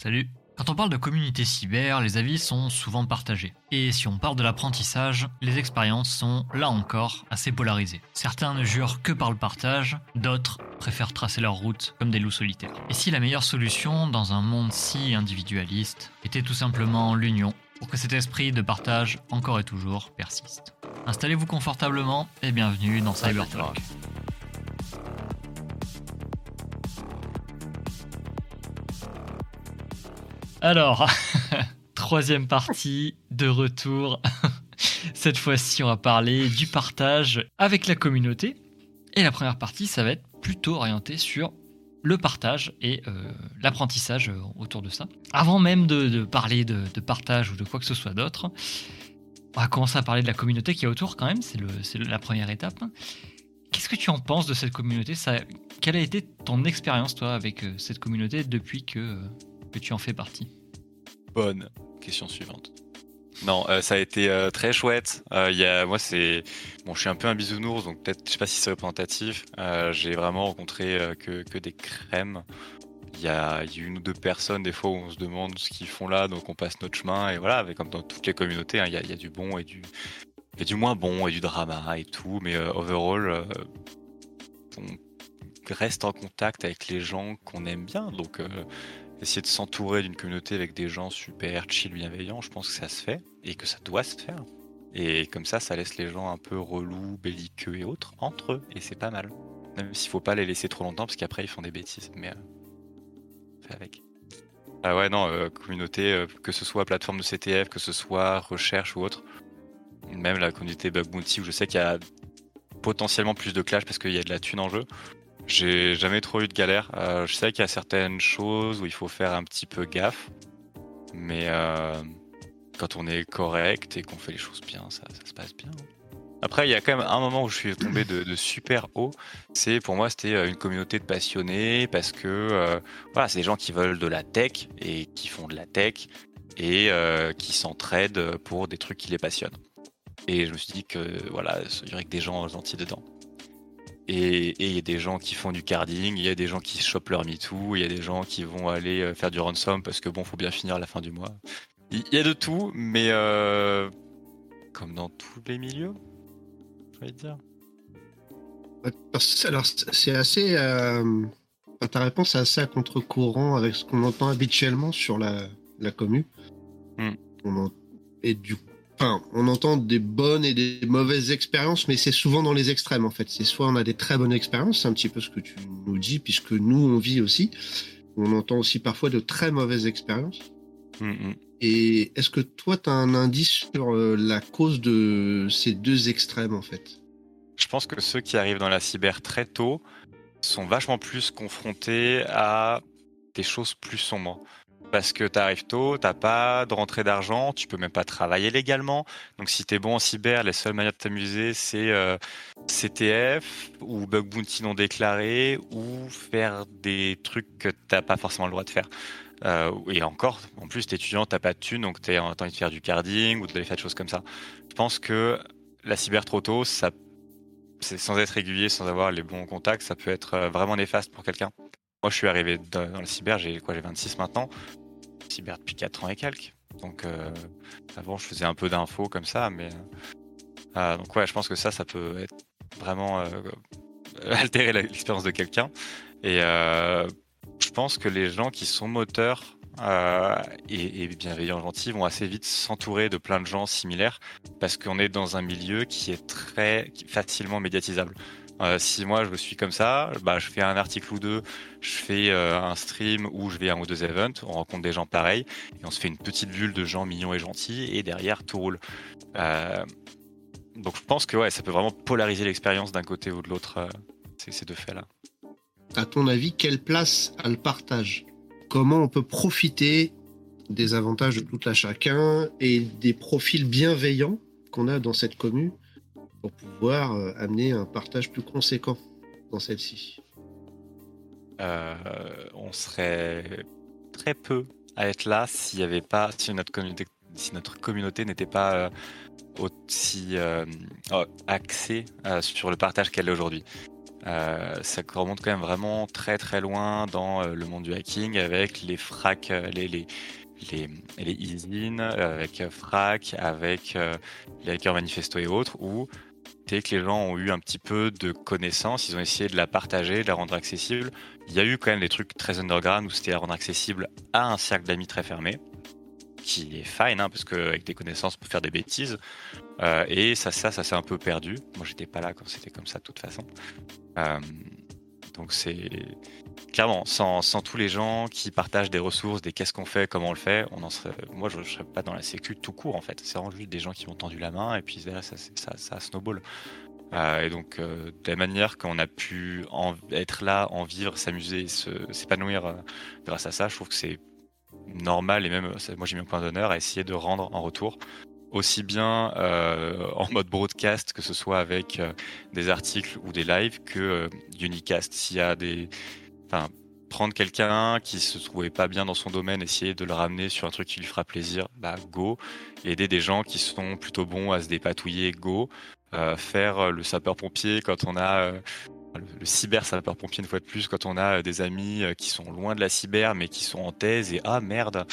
Salut. Quand on parle de communauté cyber, les avis sont souvent partagés. Et si on parle de l'apprentissage, les expériences sont, là encore, assez polarisées. Certains ne jurent que par le partage, d'autres préfèrent tracer leur route comme des loups solitaires. Et si la meilleure solution dans un monde si individualiste était tout simplement l'union pour que cet esprit de partage encore et toujours persiste Installez-vous confortablement et bienvenue dans Cybertalk. Alors, troisième partie de retour. Cette fois-ci, on va parler du partage avec la communauté. Et la première partie, ça va être plutôt orienté sur le partage et euh, l'apprentissage autour de ça. Avant même de, parler de, partage ou de quoi que ce soit d'autre, on va commencer à parler de la communauté qui est autour quand même, c'est la première étape. Qu'est-ce que tu en penses de cette communauté? Quelle a été ton expérience toi avec euh, cette communauté depuis euh, que tu en fais partie? Bonne question suivante. Non, euh, ça a été euh, très chouette. Euh, moi, c'est bon, je suis un peu un bisounours, donc peut-être, je sais pas si c'est représentatif. j'ai vraiment rencontré que, des crèmes. Il y a, une ou deux personnes, des fois, où on se demande ce qu'ils font là, donc on passe notre chemin. Et voilà, comme dans toutes les communautés, hein, il y, a, y, a, du bon et du, et du moins bon et du drama et tout. Mais overall, on reste en contact avec les gens qu'on aime bien. Donc, essayer de s'entourer d'une communauté avec des gens super chill, bienveillants, je pense que ça se fait et que ça doit se faire. Et comme ça, ça laisse les gens un peu relous, belliqueux et autres entre eux, et c'est pas mal. Même s'il faut pas les laisser trop longtemps, parce qu'après ils font des bêtises, mais euh, fait avec. Ah ouais, non, euh, communauté, euh, que ce soit plateforme de CTF, que ce soit recherche ou autre, même la communauté Bug Bounty où je sais qu'il y a potentiellement plus de clash parce qu'il y a de la thune en jeu. J'ai jamais trop eu de galère. Euh, je sais qu'il y a certaines choses où il faut faire un petit peu gaffe, mais euh, quand on est correct et qu'on fait les choses bien, ça, se passe bien. Après, il y a quand même un moment où je suis tombé de, super haut. C'est pour moi, c'était euh, une communauté de passionnés parce que voilà, c'est des gens qui veulent de la tech et qui font de la tech et qui s'entraident pour des trucs qui les passionnent. Et je me suis dit que voilà, il y aurait que des gens gentils dedans. Et il y a des gens qui font du carding, il y a des gens qui chopent leur MeToo, il y a des gens qui vont aller euh, faire du ransom parce que bon, faut bien finir à la fin du mois. Il y a de tout, mais euh, comme dans tous les milieux, je vais dire. Alors, c'est assez. Euh, ta réponse est assez à contre-courant avec ce qu'on entend habituellement sur la, la commu. Hmm. Et du Enfin, on entend des bonnes et des mauvaises expériences, mais c'est souvent dans les extrêmes en fait. C'est soit on a des très bonnes expériences, c'est un petit peu ce que tu nous dis, puisque nous on vit aussi. On entend aussi parfois de très mauvaises expériences. Mm, mm. Et est-ce que toi, tu as un indice sur euh, la cause de ces deux extrêmes en fait? Je pense que ceux qui arrivent dans la cyber très tôt sont vachement plus confrontés à des choses plus sombres parce que tu arrives tôt, t'as pas de rentrée d'argent, tu peux même pas travailler légalement. Donc si tu es bon en cyber, les seules manières de t'amuser, c'est euh, CTF ou bug bounty non déclaré ou faire des trucs que t'as pas forcément le droit de faire. Euh, et encore, en plus, t'es étudiant, t'as pas de thunes, donc t'es en train de faire du carding ou d'aller faire des choses comme ça. Je pense que la cyber trop tôt, sans être régulier, sans avoir les bons contacts, ça peut être euh, vraiment néfaste pour quelqu'un. Moi, je suis arrivé dans, le cyber, j'ai quoi, j'ai 26 maintenant. Cyber depuis 4 ans et quelques. Donc, euh, avant, je faisais un peu d'infos comme ça, mais. Euh, donc, ouais, je pense que ça, ça peut vraiment euh, altérer l'expérience de quelqu'un. Et je pense que les gens qui sont moteurs et, bienveillants, gentils, vont assez vite s'entourer de plein de gens similaires parce qu'on est dans un milieu qui est très facilement médiatisable. Euh, si moi je suis comme ça, bah, je fais un article ou deux, je fais euh, un stream ou je vais à un ou deux events, on rencontre des gens pareils. Et on se fait une petite bulle de gens mignons et gentils. Et derrière tout roule. Euh, donc je pense que ça peut vraiment polariser l'expérience d'un côté ou de l'autre, ces deux faits-là. À ton avis, quelle place a le partage? Comment on peut profiter des avantages de tout à chacun et des profils bienveillants qu'on a dans cette commune pour pouvoir euh, amener un partage plus conséquent dans celle-ci euh, On serait très peu à être là s'il n'y avait pas, si notre communauté, si notre communauté n'était pas euh, aussi axée sur le partage qu'elle est aujourd'hui. ça remonte quand même vraiment très très loin dans le monde du hacking avec les fracs, les, les, les, les avec FRAC, avec les hackers manifesto et autres, où que les gens ont eu un petit peu de connaissances, ils ont essayé de la partager, de la rendre accessible. Il y a eu quand même des trucs très underground où c'était à rendre accessible à un cercle d'amis très fermé, qui est fine, hein, parce qu'avec des connaissances, on peut faire des bêtises. Euh, et ça, ça, ça s'est un peu perdu. Moi, j'étais pas là quand c'était comme ça, de toute façon. Euh, donc c'est sans, tous les gens qui partagent des ressources, des qu'est-ce qu'on fait, comment on le fait, on en serait, moi je, ne serais pas dans la sécu tout court en fait. C'est vraiment juste des gens qui m'ont tendu la main et puis ça, ça, ça snowball. Euh, et donc euh, de la manière qu'on a pu être là, en vivre, s'amuser, s'épanouir euh, grâce à ça, je trouve que c'est normal et même moi j'ai mis un point d'honneur à essayer de rendre en retour aussi bien en mode broadcast, que ce soit avec des articles ou des lives, que euh, Unicast. S'il y a des. Enfin, prendre quelqu'un qui se trouvait pas bien dans son domaine, essayer de le ramener sur un truc qui lui fera plaisir, bah go. aider des gens qui sont plutôt bons à se dépatouiller, go. faire le sapeur-pompier quand on a le, cyber sapeur-pompier une fois de plus quand on a euh, des amis euh, qui sont loin de la cyber mais qui sont en thèse et ah merde,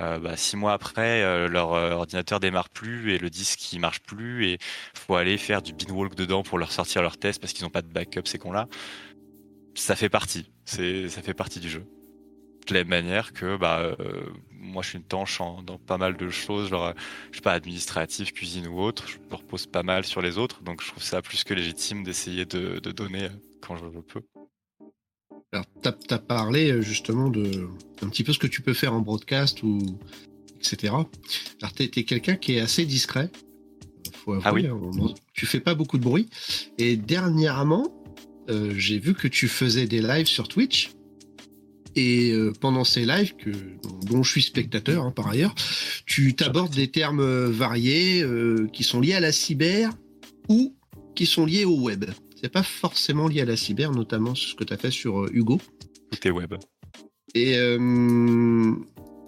euh, bah, six mois après leur ordinateur démarre plus et le disque il marche plus et faut aller faire du binwalk dedans pour leur sortir leur test parce qu'ils n'ont pas de backup ces cons là. Ça fait partie, c'est ça fait partie du jeu. De la même manière que bah moi je suis une tanche dans pas mal de choses, genre je sais pas administratif, cuisine ou autre, je me repose pas mal sur les autres, donc je trouve ça plus que légitime d'essayer de, de donner quand je peux. Alors, tu as, parlé euh, justement de un petit peu ce que tu peux faire en broadcast ou etc. Alors, tu es, quelqu'un qui est assez discret. Faut avouer, ah oui. Hein, tu fais pas beaucoup de bruit. Et dernièrement, euh, j'ai vu que tu faisais des lives sur Twitch. Et euh, pendant ces lives, que, dont je suis spectateur hein, par ailleurs, tu t'abordes des termes variés qui sont liés à la cyber ou qui sont liés au web. C'est pas forcément lié à la cyber, notamment ce que tu as fait sur euh, Hugo. Tout est web. Et euh,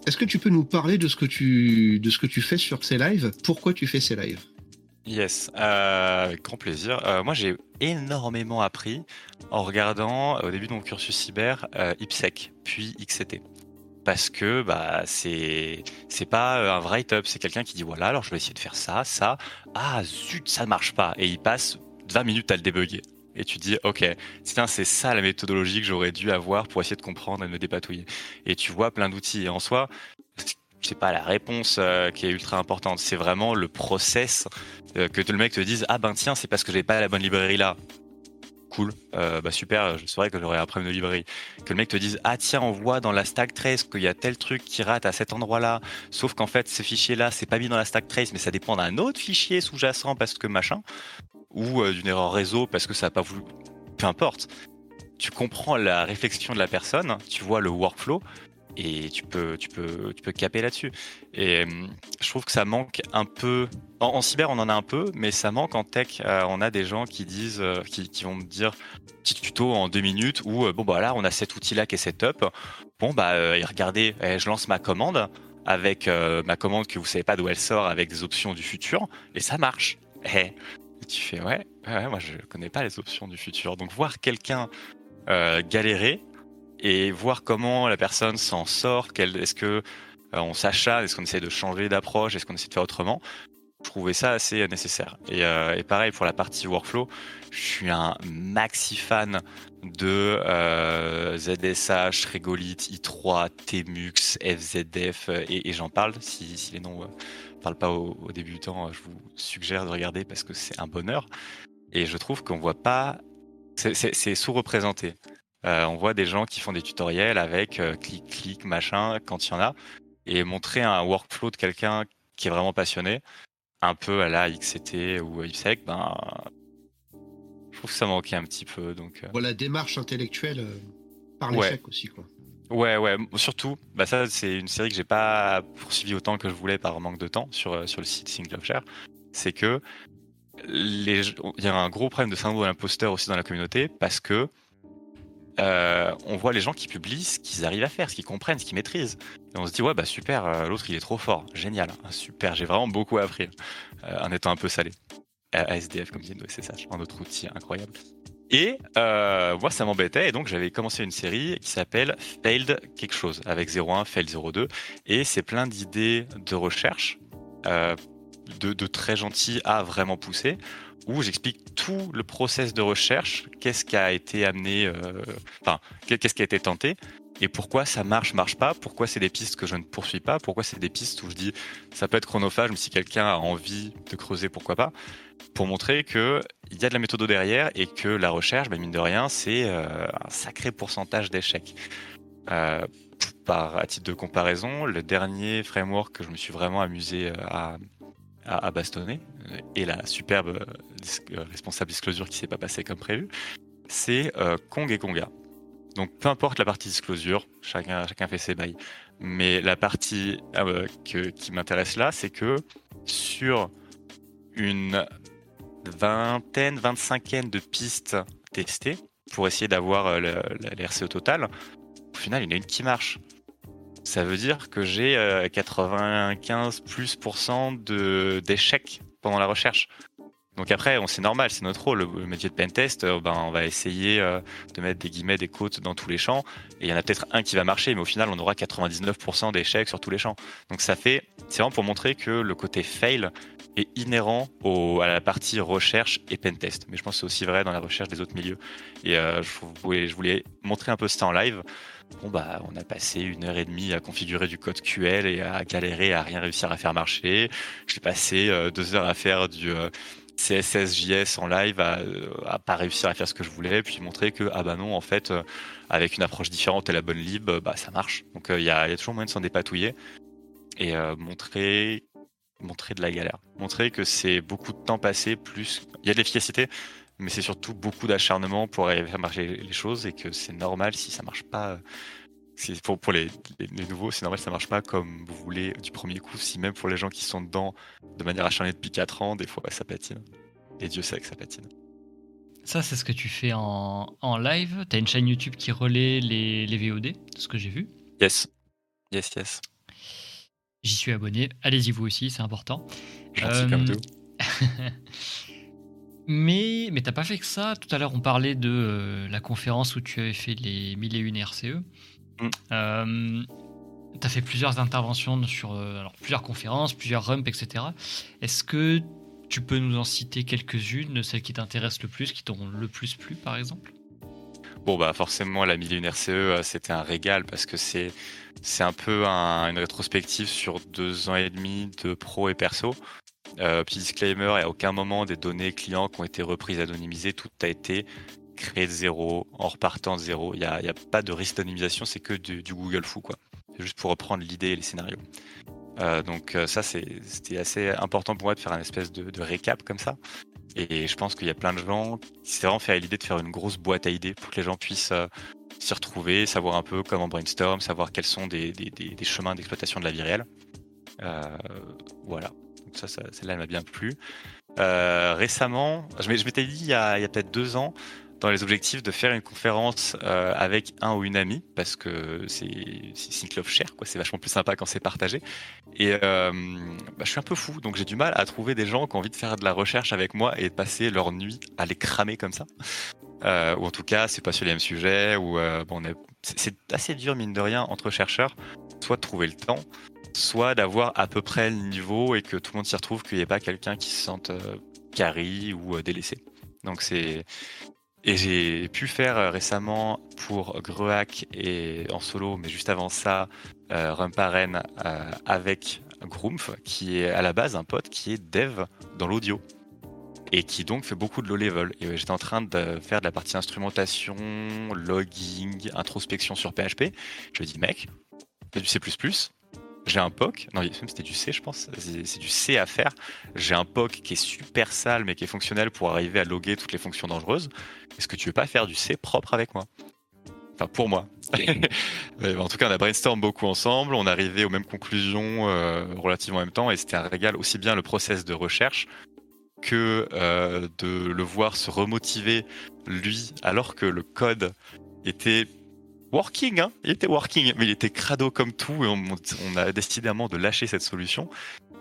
est-ce que tu peux nous parler de ce que tu, de ce que tu fais sur ces lives? Pourquoi tu fais ces lives? Yes, euh, avec grand plaisir. moi, j'ai énormément appris en regardant au début de mon cursus cyber IPSEC, puis XCT. Parce que bah c'est pas un top, c'est quelqu'un qui dit voilà alors je vais essayer de faire ça, ça, ah zut ça ne marche pas et il passe 20 minutes à le débugger. Et tu dis, ok, c'est ça la méthodologie que j'aurais dû avoir pour essayer de comprendre et de me dépatouiller. Et tu vois plein d'outils. Et en soi, c'est pas la réponse euh, qui est ultra importante, c'est vraiment le process euh, que le mec te dise, ah ben tiens, c'est parce que j'ai pas la bonne librairie là. Cool, euh, bah super, je saurais que j'aurais un problème de librairie. Que le mec te dise, ah tiens, on voit dans la stack trace qu'il y a tel truc qui rate à cet endroit-là, sauf qu'en fait, ce fichier-là, c'est pas mis dans la stack trace, mais ça dépend d'un autre fichier sous-jacent parce que machin ou d'une erreur réseau parce que ça n'a pas voulu. Peu importe. Tu comprends la réflexion de la personne, tu vois le workflow et tu peux, tu peux, tu peux caper là-dessus. Et euh, je trouve que ça manque un peu. En, cyber, on en a un peu, mais ça manque en tech. Euh, on a des gens qui disent, qui, vont me dire petit tuto en deux minutes où bon bah là, on a cet outil-là qui est setup. Bon bah regardez, eh, je lance ma commande avec ma commande que vous savez pas d'où elle sort avec des options du futur et ça marche. Eh, tu fais ouais, moi je connais pas les options du futur. Donc voir quelqu'un euh, galérer et voir comment la personne s'en sort, est-ce que euh, s'acharne, est-ce qu'on essaie de changer d'approche, est-ce qu'on essaie de faire autrement, je trouvais ça assez nécessaire. Et, euh, et, pareil pour la partie workflow, je suis un maxi fan de ZSH, Regolith, i3, Tmux, FZF et, j'en parle si, les noms parle pas aux, débutants, je vous suggère de regarder parce que c'est un bonheur. Et je trouve qu'on voit pas, c'est sous-représenté. Euh, on voit des gens qui font des tutoriels avec euh, clic, clic, machin, quand il y en a, et montrer un workflow de quelqu'un qui est vraiment passionné, un peu à la XCT ou IPSEC, ben, je trouve que ça manquait un petit peu. Donc, euh. Voilà, démarche intellectuelle par l'échec aussi, quoi. Ouais, ouais, surtout, bah ça c'est une série que j'ai pas poursuivi autant que je voulais par manque de temps sur, sur le site Single of Share. C'est que les... il y a un gros problème de syndrome de l'imposteur aussi dans la communauté parce que euh, on voit les gens qui publient ce qu'ils arrivent à faire, ce qu'ils comprennent, ce qu'ils maîtrisent. Et on se dit, ouais, bah super, euh, l'autre il est trop fort, génial, hein, super, j'ai vraiment beaucoup appris en étant un peu salé. ASDF, comme disait ça, un autre outil incroyable. Et euh, moi, ça m'embêtait. Et donc, j'avais commencé une série qui s'appelle Failed quelque chose, avec 01, Failed 02. Et c'est plein d'idées de recherche, euh, de, très gentil à vraiment poussé, où j'explique tout le process de recherche, qu'est-ce qui a été amené, euh, enfin, qu'est-ce qui a été tenté, et pourquoi ça marche, marche pas, pourquoi c'est des pistes que je ne poursuis pas, pourquoi c'est des pistes où je dis ça peut être chronophage, mais si quelqu'un a envie de creuser, pourquoi pas, pour montrer qu'il y a de la méthode derrière et que la recherche, ben, mine de rien, c'est euh, un sacré pourcentage d'échecs. Euh, par à titre de comparaison, le dernier framework que je me suis vraiment amusé euh, à, bastonner et la superbe responsable disclosure qui s'est pas passée comme prévu, c'est Kong et Konga. Donc peu importe la partie disclosure, chacun, chacun fait ses bails. Mais la partie qui m'intéresse là, c'est que sur une vingtaine, vingt-cinquaine de pistes testées pour essayer d'avoir euh, l'RCE total. Au final, il y en a une qui marche. Ça veut dire que j'ai 95 euh, plus d'échecs pendant la recherche. Donc après, c'est normal, c'est notre rôle. Le métier de pentest, euh, ben, on va essayer de mettre des guillemets, des côtes dans tous les champs. Et il y en a peut-être un qui va marcher, mais au final, on aura 99% d'échecs sur tous les champs. Donc ça fait, c'est vraiment pour montrer que le côté fail est inhérent à la partie recherche et pentest. Mais je pense que c'est aussi vrai dans la recherche des autres milieux. Et euh, je, voulais, je, voulais, montrer un peu ça en live. Bon bah, on a passé une heure et demie à configurer du code QL et à galérer à rien réussir à faire marcher. J'ai passé euh, deux heures à faire du euh, CSS JS en live, à, à, pas réussir à faire ce que je voulais, puis montrer que ah bah non en fait avec une approche différente et la bonne lib, bah ça marche. Donc il y a, y, a, toujours moyen de s'en dépatouiller et montrer montrer de la galère. Montrer que c'est beaucoup de temps passé, plus. Il y a de l'efficacité, mais c'est surtout beaucoup d'acharnement pour arriver à faire marcher les choses et que c'est normal si ça marche pas. Pour, pour les, les, nouveaux, c'est normal si ça marche pas comme vous voulez du premier coup. Si même pour les gens qui sont dedans de manière acharnée depuis 4 ans, des fois ça patine. Et Dieu sait que ça patine. Ça, c'est ce que tu fais en, en live. Tu as une chaîne YouTube qui relaie les, les VOD, ce que j'ai vu. Yes. Yes, yes. J'y suis abonné. Allez-y vous aussi, c'est important. Gentil comme euh, tout. mais mais t'as pas fait que ça. Tout à l'heure, on parlait de euh, la conférence où tu avais fait les 1001 RCE. Mm. Euh, t'as fait plusieurs interventions sur alors, plusieurs conférences, plusieurs rumps, etc. Est-ce que tu peux nous en citer quelques-unes, celles qui t'intéressent le plus, qui t'ont le plus plu, par exemple? Bon, bah forcément, la 1001 RCE, c'était un régal parce que c'est c'est un peu une rétrospective sur deux ans et demi de pro et perso. Euh, petit disclaimer, à aucun moment des données clients qui ont été reprises anonymisées, tout a été créé de zéro, en repartant de zéro. Il n'y a, pas de risque d'anonymisation, c'est que du, Google fou, quoi. C'est juste pour reprendre l'idée et les scénarios. Euh, donc euh, ça, c'était assez important pour moi de faire un espèce de, récap comme ça. Et je pense qu'il y a plein de gens qui s'est vraiment fait l'idée de faire une grosse boîte à idées pour que les gens puissent s'y retrouver, savoir un peu comment brainstorm, savoir quels sont des, chemins d'exploitation de la vie réelle. Voilà. Ça, ça celle-là m'a bien plu. Euh, récemment, je m'étais dit il y a, peut-être deux ans, dans les objectifs de faire une conférence euh, avec un ou une amie parce que c'est c'est love share quoi. C'est vachement plus sympa quand c'est partagé. Et euh, bah, je suis un peu fou donc j'ai du mal à trouver des gens qui ont envie de faire de la recherche avec moi et de passer leur nuit à les cramer comme ça. Ou en tout cas c'est pas sur les mêmes sujets ou bon c'est assez dur mine de rien entre chercheurs soit de trouver le temps soit d'avoir à peu près le niveau et que tout le monde s'y retrouve qu'il n'y ait pas quelqu'un qui se sente carré ou délaissé donc c'est et j'ai pu faire euh, récemment pour Gruac et en solo, mais juste avant ça, euh, Rumparen euh, avec Groomf, qui est à la base un pote qui est dev dans l'audio et qui donc fait beaucoup de low level. Et j'étais en train de faire de la partie instrumentation, logging, introspection sur PHP. Je ai dit, mec, fais du C++, j'ai un POC, non, c'était du C, je pense, c'est du C à faire. J'ai un POC qui est super sale, mais qui est fonctionnel pour arriver à loguer toutes les fonctions dangereuses. Est-ce que tu veux pas faire du C propre avec moi? Enfin, pour moi. en tout cas, on a brainstorm beaucoup ensemble, on arrivé aux mêmes conclusions euh, relativement en même temps, et c'était un régal aussi bien le process de recherche que euh, de le voir se remotiver, lui, alors que le code était working, hein il était working, mais il était crado comme tout, et on, a décidément de lâcher cette solution.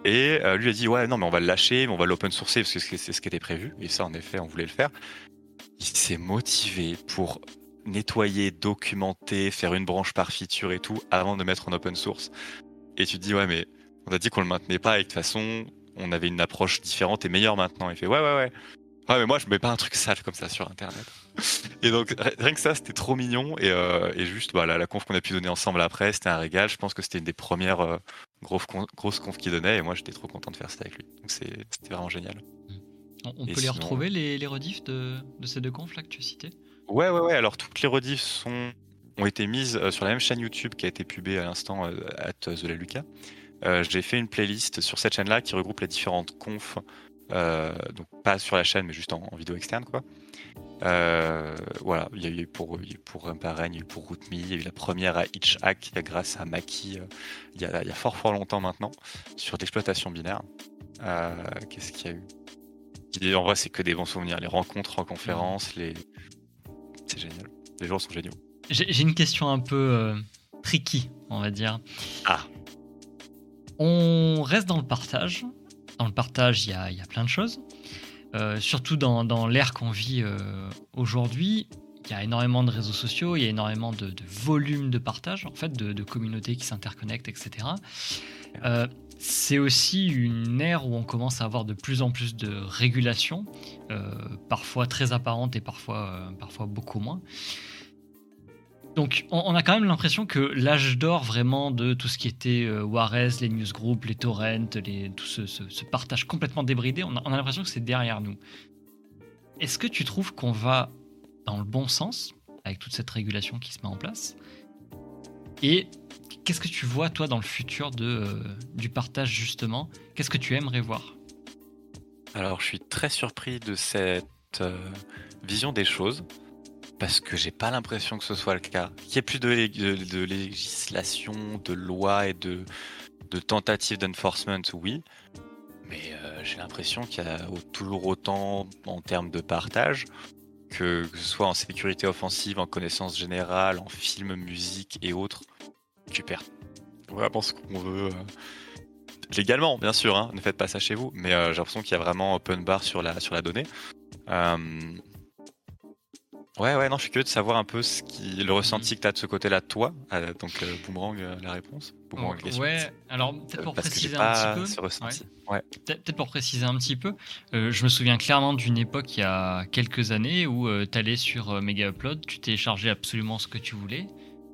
Et euh, lui a dit ouais non mais on va le lâcher, on va l'open sourcer parce que c'est ce qui était prévu. Et ça en effet on voulait le faire. il s'est motivé pour nettoyer, documenter, faire une branche par feature et tout avant de mettre en open source. Et tu te dis, ouais, mais on a dit qu'on le maintenait pas et de toute façon, on avait une approche différente et meilleure maintenant. Il fait, ouais, ouais, ouais. Ouais, mais moi, je mets pas un truc sale comme ça sur Internet. Et donc, rien que ça, c'était trop mignon. Et, euh, juste, voilà, la conf qu'on a pu donner ensemble après, c'était un régal. Je pense que c'était une des premières euh, grosses, grosses confs qu'il donnait. Et moi, j'étais trop content de faire ça avec lui. Donc, c'était vraiment génial. On, peut les retrouver, les, les rediffs de, de, ces deux confs là que tu as cités? Ouais, ouais, ouais. Alors, toutes les rediffs sont, ont été mises euh, sur la même chaîne YouTube qui a été pubée à l'instant à The La Luca. J'ai fait une playlist sur cette chaîne-là qui regroupe les différentes confs euh, donc pas sur la chaîne, mais juste en, vidéo externe, quoi. Euh, voilà, il y a eu pour, pour Run il y a eu pour Rootme, il y a eu la première à Hitchhack grâce à Maki euh, il, y a, il, y a, fort fort longtemps maintenant sur l'exploitation binaire. Qu'est-ce qu'il y a eu? En vrai, c'est que des bons souvenirs. Les rencontres en conférence, les... c'est génial. Les gens sont géniaux. J'ai une question un peu tricky, on va dire. Ah. On reste dans le partage dans le partage, il y a, plein de choses. Euh, surtout dans, l'ère qu'on vit euh, aujourd'hui, il y a énormément de réseaux sociaux, il y a énormément de, volume de partage, en fait, de, communautés qui s'interconnectent, etc. Euh, c'est aussi une ère où on commence à avoir de plus en plus de régulation, parfois très apparente et parfois, parfois beaucoup moins. Donc on, a quand même l'impression que l'âge d'or vraiment de tout ce qui était euh, les newsgroups, les torrents, tout ce, partage complètement débridé, on a, l'impression que c'est derrière nous. Est-ce que tu trouves qu'on va dans le bon sens avec toute cette régulation qui se met en place? Et qu'est-ce que tu vois toi dans le futur euh, du partage justement? Qu'est-ce que tu aimerais voir? Alors je suis très surpris de cette euh, vision des choses parce que j'ai pas l'impression que ce soit le cas. Qu'il y ait plus de, législation, de loi et de, tentatives d'enforcement, oui. Mais euh, j'ai l'impression qu'il y a toujours autant en termes de partage, que, ce soit en sécurité offensive, en connaissance générale, en film, musique et autres. Tu perds vraiment ce qu'on veut. Euh, légalement, bien sûr, hein, ne faites pas ça chez vous, mais euh, j'ai l'impression qu'il y a vraiment open bar sur la, sur la donnée. Ouais, ouais, non, je suis curieux de savoir un peu ce qui, le ressenti que tu as de ce côté-là toi. Euh, donc, euh, Boomerang, euh, la réponse. Boomerang, ouais, alors peut-être pour préciser un petit peu. Ouais. Peut-être pour préciser un petit peu, je me souviens clairement d'une époque il y a quelques années où tu allais sur Mega Upload, tu téléchargeais absolument ce que tu voulais,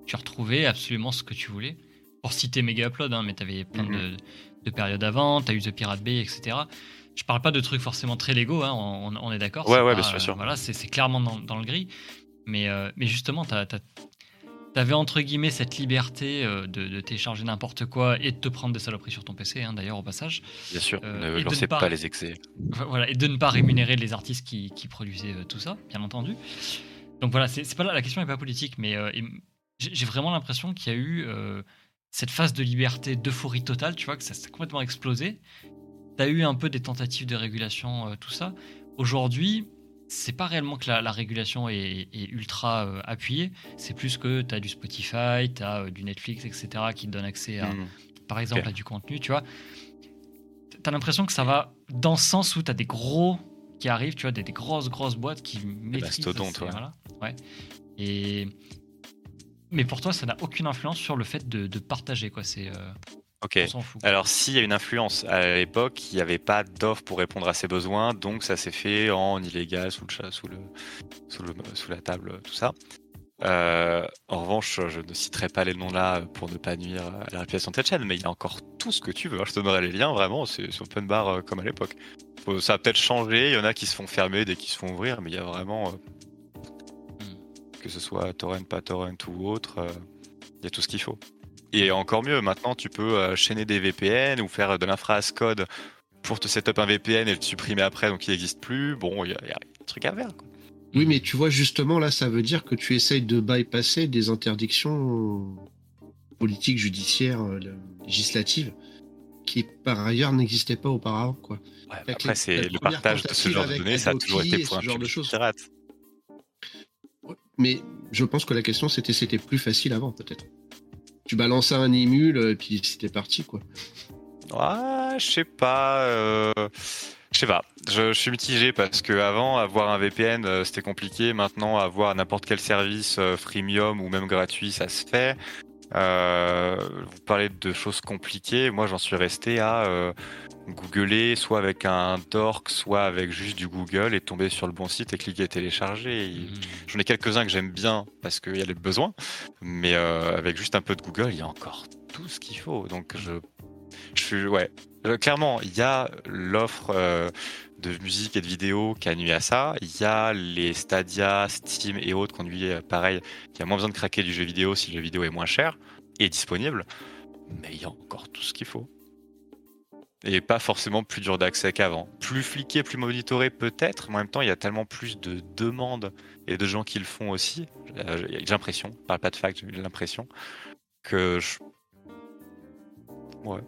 tu retrouvais absolument ce que tu voulais. Pour citer Mega Upload, hein, mais tu avais plein de, de, périodes avant, tu as eu The Pirate Bay, etc je parle pas de trucs forcément très légaux, hein, on, est d'accord. Ouais, ouais, bien sûr. voilà, c'est clairement dans, le gris. Mais, euh, mais justement, tu avais entre guillemets cette liberté euh, de, télécharger n'importe quoi et de te prendre des saloperies sur ton PC, hein, d'ailleurs, au passage. Bien sûr, euh, ne lancez pas, les excès. Voilà, et de ne pas rémunérer les artistes qui, produisaient tout ça, bien entendu. Donc voilà, c'est pas la question n'est pas politique, mais j'ai vraiment l'impression qu'il y a eu cette phase de liberté, d'euphorie totale, tu vois, que ça s'est complètement explosé tu as eu un peu des tentatives de régulation, euh, tout ça. Aujourd'hui, c'est pas réellement que la, régulation est, ultra euh, appuyée, c'est plus que tu as du Spotify, tu as euh, du Netflix, etc., qui te donnent accès à, hmm. par exemple, à du contenu, tu vois. Tu as l'impression que ça va dans ce sens où tu as des gros qui arrivent, tu vois, des, grosses, grosses boîtes qui maîtrisent. toi. Voilà, ouais. Et... Mais pour toi, ça n'a aucune influence sur le fait de, partager, quoi. C'est. Ok. Alors s'il y a une influence, à l'époque, il n'y avait pas d'offre pour répondre à ses besoins, donc ça s'est fait en illégal, sous, le, sous, le, sous, le, sous la table, tout ça. Euh, en revanche, je ne citerai pas les noms là pour ne pas nuire à la réputation de cette chaîne, mais il y a encore tout ce que tu veux. Je te donnerai les liens, vraiment, c'est open bar euh, comme à l'époque. Ça a peut-être changé, il y en a qui se font fermer, des qui se font ouvrir, mais il y a vraiment, euh, hmm. que ce soit torrent, pas torrent ou autre, il y a tout ce qu'il faut. Et encore mieux, maintenant tu peux euh, chaîner des VPN ou faire de l'infra code pour te setup un VPN et le supprimer après, donc il n'existe plus. Bon, il y, a un truc à faire. Oui, mais tu vois, justement, là, ça veut dire que tu essayes de bypasser des interdictions politiques, judiciaires, euh, législatives, qui par ailleurs n'existaient pas auparavant. Quoi. après, c'est le partage de ce genre de données, ça a toujours été pour un genre de choses. Mais je pense que la question, c'était c'était plus facile avant, peut-être tu balançais un émule et puis c'était parti quoi. Ouais, je sais pas. Euh, Je sais pas, je, suis mitigé parce que avant avoir un VPN euh, c'était compliqué, maintenant avoir n'importe quel service euh, freemium ou même gratuit ça se fait. Euh, vous parlez de choses compliquées, moi j'en suis resté à googler soit avec un dork, soit avec juste du Google et tomber sur le bon site et cliquer télécharger. Mmh. J'en ai quelques-uns que j'aime bien parce qu'il y a les besoins, mais avec juste un peu de Google, il y a encore tout ce qu'il faut. Donc je, je suis, ouais, euh, clairement, il y a l'offre euh, de musique et de vidéo qui a nuit à ça. Il y a les Stadia, Steam et autres qui ont nuit, euh, pareil, qui a moins besoin de craquer du jeu vidéo si le jeu vidéo est moins cher et disponible. Mais il y a encore tout ce qu'il faut. Et pas forcément plus dur d'accès qu'avant. Plus fliqué, plus monitoré peut-être, mais en même temps, il y a tellement plus de demandes et de gens qui le font aussi. J'ai l'impression, parle pas de fact, j'ai l'impression que je... Ouais,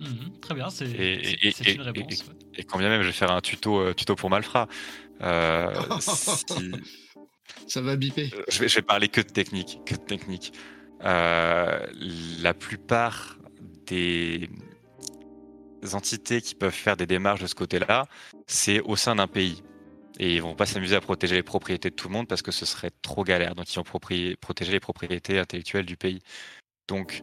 Mhm, très bien, c'est une réponse. Et, quand bien même, je vais faire un tuto, euh, tuto pour Malfra. Euh, Ça va biper. Euh, je vais, je vais, parler que de technique. Que de technique. la plupart des entités qui peuvent faire des démarches de ce côté-là, c'est au sein d'un pays. Et ils vont pas s'amuser à protéger les propriétés de tout le monde parce que ce serait trop galère. Donc ils vont protéger les propriétés intellectuelles du pays. Donc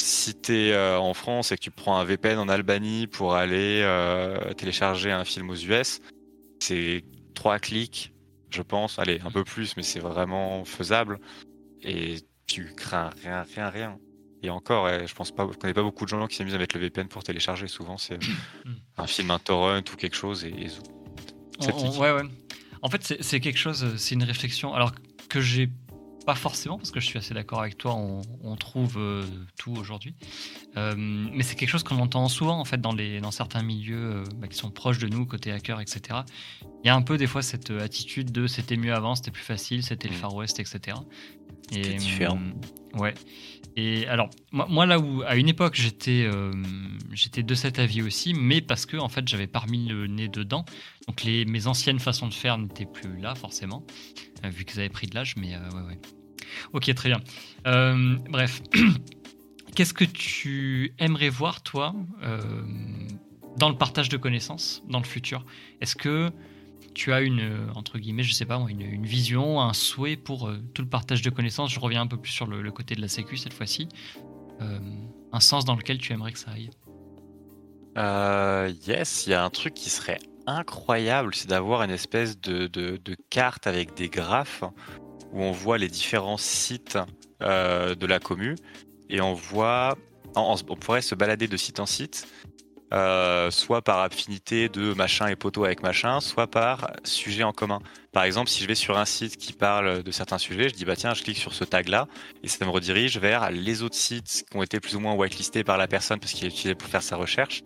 si tu es euh, en France et que tu prends un VPN en Albanie pour aller euh, télécharger un film aux US, c'est trois clics, je pense. Allez, un peu plus, mais c'est vraiment faisable. Et tu crains rien, rien, rien. Et encore, je pense pas, je connais pas beaucoup de gens qui s'amusent à mettre le VPN pour télécharger. Souvent, c'est un film, un torrent ou quelque chose et, ouais, ouais. En fait, c'est quelque chose, c'est une réflexion. Alors que j'ai pas forcément, parce que je suis assez d'accord avec toi, on, trouve euh, tout aujourd'hui. Euh, mais c'est quelque chose qu'on entend souvent en fait dans, les, dans certains milieux euh, bah, qui sont proches de nous, côté hacker, etc. Il y a un peu des fois cette attitude de c'était mieux avant, c'était plus facile, c'était le mm. Far West, etc. C'était différent. ouais. Et alors, moi, là où, à une époque, j'étais j'étais de cet avis aussi, mais parce que, en fait, j'avais pas remis le nez dedans. Donc, les, mes anciennes façons de faire n'étaient plus là, forcément, vu qu'ils avaient pris de l'âge, mais ouais, ouais. Ok, très bien. Euh, bref, qu'est-ce que tu aimerais voir, toi, euh, dans le partage de connaissances dans le futur? Est-ce que tu as une, entre guillemets, je sais pas, une, vision, un souhait pour euh, tout le partage de connaissances? Je reviens un peu plus sur le, côté de la sécu cette fois-ci. un sens dans lequel tu aimerais que ça aille? Yes, il y a un truc qui serait incroyable, c'est d'avoir une espèce de, carte avec des graphes où on voit les différents sites euh, de la commu et on voit, on, pourrait se balader de site en site, euh, soit par affinité de machin et poteau avec machin, soit par sujet en commun. Par exemple, si je vais sur un site qui parle de certains sujets, je dis bah tiens, je clique sur ce tag là et ça me redirige vers les autres sites qui ont été plus ou moins whitelistés par la personne parce qu'il est utilisé pour faire sa recherche.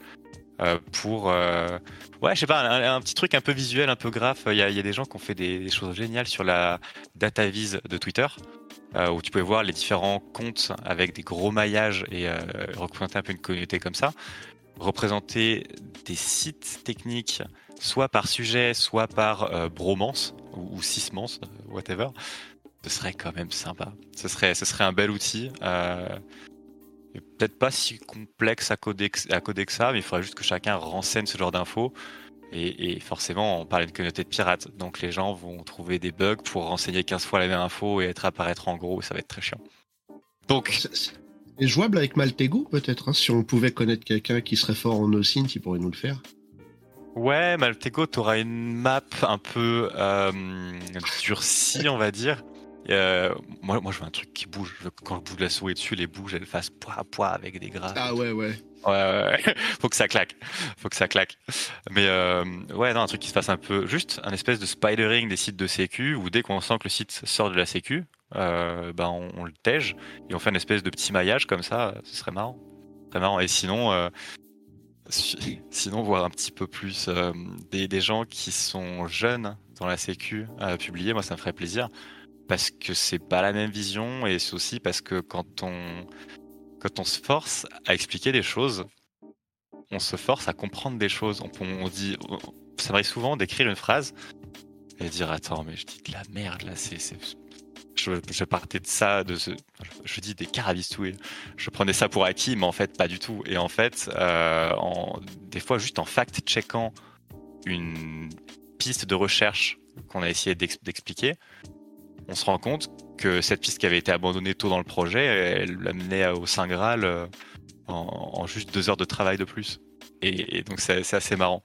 Euh, pour euh, ouais je sais pas un, petit truc un peu visuel un peu graphe. Il y a, des gens qui ont fait des, choses géniales sur la data vise de Twitter euh, où tu pouvais voir les différents comptes avec des gros maillages et représenter un peu une communauté comme ça. Représenter des sites techniques soit par sujet soit par bromance ou, ou whatever. Ce serait quand même sympa. Ce serait ce serait un bel outil peut-être pas si complexe à coder, à coder que ça, mais il faudrait juste que chacun renseigne ce genre d'infos. Et, forcément, on parle d'une communauté de pirates, donc les gens vont trouver des bugs pour renseigner 15 fois la même info et être apparaître en gros, ça va être très chiant. Donc. C'est jouable avec Maltego peut-être, hein, si on pouvait connaître quelqu'un qui serait fort en OSINT, il pourrait nous le faire. Ouais, Maltego, tu auras une map un peu euh, durcie, on va dire. Euh, moi, moi, je veux un truc qui bouge. quand je bouge la souris dessus, les bouges, elles fassent poids à poids avec des gras. Ah ouais, ouais. Ouais, ouais, Faut que ça claque. Faut que ça claque. Mais euh, ouais, non, un truc qui se passe un peu. Juste un espèce de spidering des sites de sécu où dès qu'on sent que le site sort de la sécu, euh, ben on, le tège et on fait une espèce de petit maillage comme ça. Ce serait marrant. Très marrant. Et sinon. Euh, sinon, voir un petit peu plus des, des, gens qui sont jeunes dans la sécu à publier, moi ça me ferait plaisir parce que c'est pas la même vision et c'est aussi parce que quand on quand on se force à expliquer des choses, on se force à comprendre des choses. On, on dit, ça m'arrive souvent d'écrire une phrase et de dire attends mais je dis de la merde là, c'est je, partais de ça, de je, dis des carabistouilles. Je prenais ça pour acquis, mais en fait pas du tout. Et en fait, euh, des fois juste en fact-checkant une piste de recherche qu'on a essayé d'expliquer, on se rend compte que cette piste qui avait été abandonnée tôt dans le projet, elle l'amenait au Saint Graal euh, en, juste deux heures de travail de plus. Et, donc c'est assez marrant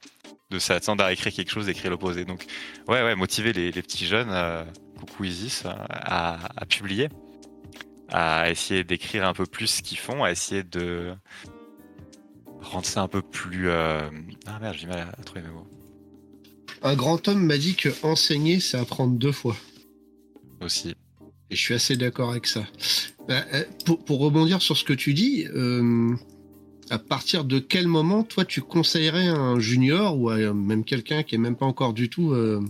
de s'attendre à écrire quelque chose, d'écrire l'opposé. Donc ouais, ouais, motiver les, petits jeunes, euh, coucou Isis, à, publier, à essayer d'écrire un peu plus ce qu'ils font, à essayer de rendre ça un peu plus... Euh, ah merde, j'ai mal à trouver mes mots. Un grand homme m'a dit que enseigner, c'est apprendre deux fois. Aussi. Et je suis assez d'accord avec ça. Bah, euh, pour, rebondir sur ce que tu dis, euh, à partir de quel moment, toi, tu conseillerais à un junior ou à même quelqu'un qui est même pas encore du tout euh,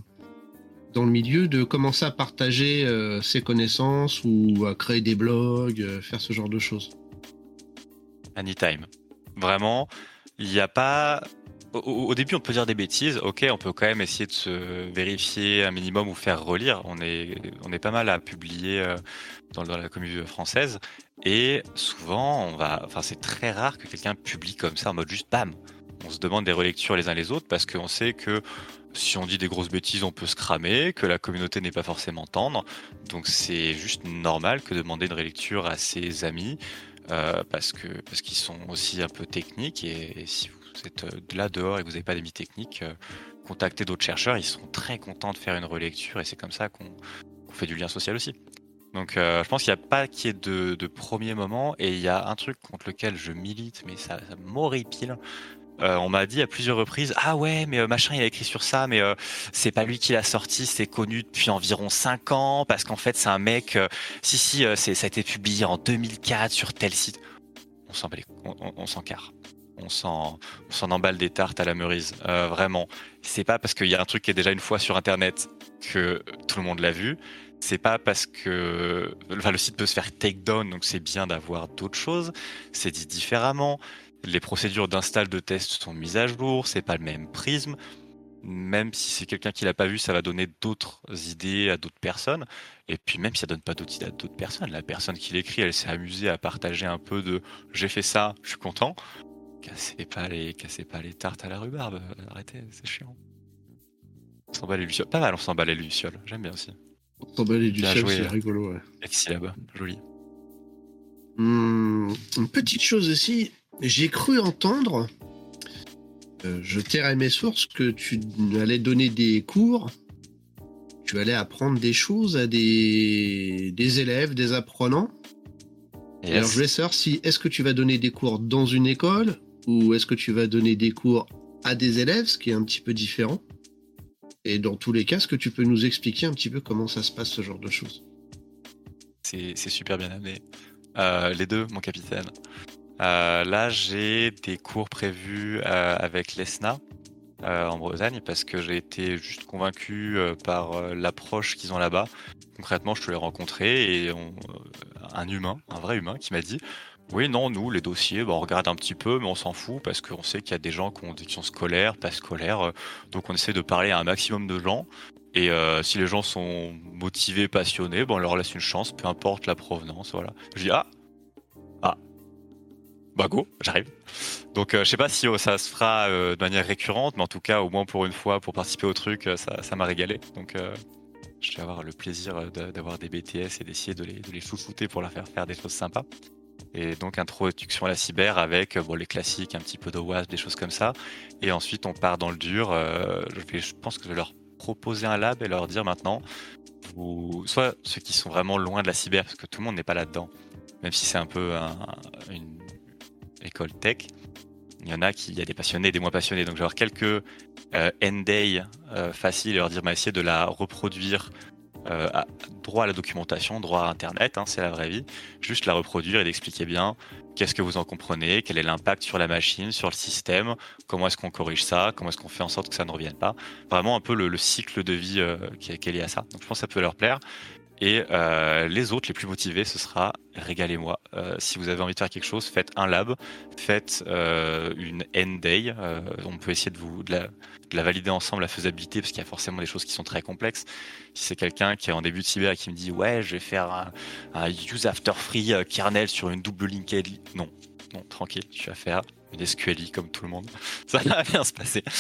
dans le milieu de commencer à partager ses connaissances ou à créer des blogs, faire ce genre de choses? Anytime. Vraiment, il n'y a pas au, début, on peut dire des bêtises. Ok, on peut quand même essayer de se vérifier un minimum ou faire relire. On est, on est pas mal à publier euh, dans, la communauté française. Et souvent, on va, enfin, c'est très rare que quelqu'un publie comme ça en mode juste bam. On se demande des relectures les uns les autres parce qu'on sait que si on dit des grosses bêtises, on peut se cramer, que la communauté n'est pas forcément tendre. Donc c'est juste normal que de demander une relecture à ses amis euh, parce que parce qu'ils sont aussi un peu techniques et, et si vous vous êtes euh, là dehors et que vous n'avez pas d'amis techniques, euh, contactez d'autres chercheurs, ils seront très contents de faire une relecture et c'est comme ça qu'on fait du lien social aussi. Donc euh, je pense qu'il n'y a pas qui est de, de, premier moment et il y a un truc contre lequel je milite mais ça, m'horripile. on m'a dit à plusieurs reprises ah ouais mais machin il a écrit sur ça mais c'est pas lui qui l'a sorti c'est connu depuis environ 5 ans parce qu'en fait c'est un mec si si ça a été publié en 2004 sur tel site on s'en on, on s'en carre on s'en, emballe des tartes à la meurise. Euh, vraiment. C'est pas parce qu'il y a un truc qui est déjà une fois sur Internet que tout le monde l'a vu. C'est pas parce que le site peut se faire take down, donc c'est bien d'avoir d'autres choses. C'est dit différemment. Les procédures d'install de test sont mises à jour. C'est pas le même prisme. Même si c'est quelqu'un qui l'a pas vu, ça va donner d'autres idées à d'autres personnes. Et puis même si ça donne pas d'autres idées à d'autres personnes, la personne qui l'écrit, elle s'est amusée à partager un peu de j'ai fait ça, je suis content. Cassez pas les, cassez pas les tartes à la rhubarbe. Arrêtez, c'est chiant. On s'en bat les lucioles. Pas mal, on s'en bat les lucioles. J'aime bien aussi. On s'en bat les lucioles, c'est rigolo, ouais. ici là-bas, joli. Hmm, une petite chose aussi, j'ai cru entendre, euh, je tairai mes sources, que tu allais donner des cours, tu allais apprendre des choses à des, des élèves, des apprenants. Alors je voulais savoir si est-ce que tu vas donner des cours dans une école ou est-ce que tu vas donner des cours à des élèves, ce qui est un petit peu différent Et dans tous les cas, est-ce que tu peux nous expliquer un petit peu comment ça se passe, ce genre de choses? C'est super bien amené. Euh, les deux, mon capitaine. Euh, là, j'ai des cours prévus euh, avec l'ESNA en Bretagne parce que j'ai été juste convaincu par l'approche qu'ils ont là-bas. Concrètement, je te l'ai rencontré et un humain, un vrai humain, qui m'a dit oui, non, nous, les dossiers, bah, on regarde un petit peu, mais on s'en fout parce qu'on sait qu'il y a des gens qui ont des questions scolaires, pas scolaires. Euh, donc on essaie de parler à un maximum de gens. Et euh, si les gens sont motivés, passionnés, bon, on leur laisse une chance, peu importe la provenance. Voilà. Je dis, ah, ah, bah go, j'arrive. Donc euh, je sais pas si ça se fera de manière récurrente, mais en tout cas, au moins pour une fois, pour participer au truc, ça m'a régalé. Donc je vais avoir le plaisir d'avoir des BTS et d'essayer de les, de les chouchouter pour leur faire faire des choses sympas. Et donc introduction à la cyber avec bon, les classiques, un petit peu d'OWASP, des choses comme ça. Et ensuite on part dans le dur. Euh, je, pense que je vais leur proposer un lab et leur dire maintenant, soit ceux qui sont vraiment loin de la cyber, parce que tout le monde n'est pas là-dedans, même si c'est un peu une école tech. Il y en a qui, il y a des passionnés, des moins passionnés. Donc je vais avoir quelques euh, end-day euh, faciles et leur dire, bah, essayer de la reproduire euh, droit à la documentation, droit à Internet, hein, c'est la vraie vie, juste la reproduire et d'expliquer bien qu'est-ce que vous en comprenez, quel est l'impact sur la machine, sur le système, comment est-ce qu'on corrige ça, comment est-ce qu'on fait en sorte que ça ne revienne pas. Vraiment un peu le, cycle de vie euh, qui, est, lié à ça. Donc je pense que ça peut leur plaire. Et euh, les autres, les plus motivés, ce sera régalez-moi. Euh, si vous avez envie de faire quelque chose, faites un lab, faites euh, une N-Day. on peut essayer de, vous, de la, valider ensemble, la faisabilité, parce qu'il y a forcément des choses qui sont très complexes. Si c'est quelqu'un qui est en début de cyber et qui me dit Ouais, je vais faire un, use after free kernel sur une double linked. Non, non, tranquille, tu vas faire une SQLI comme tout le monde. Ça va bien se passer.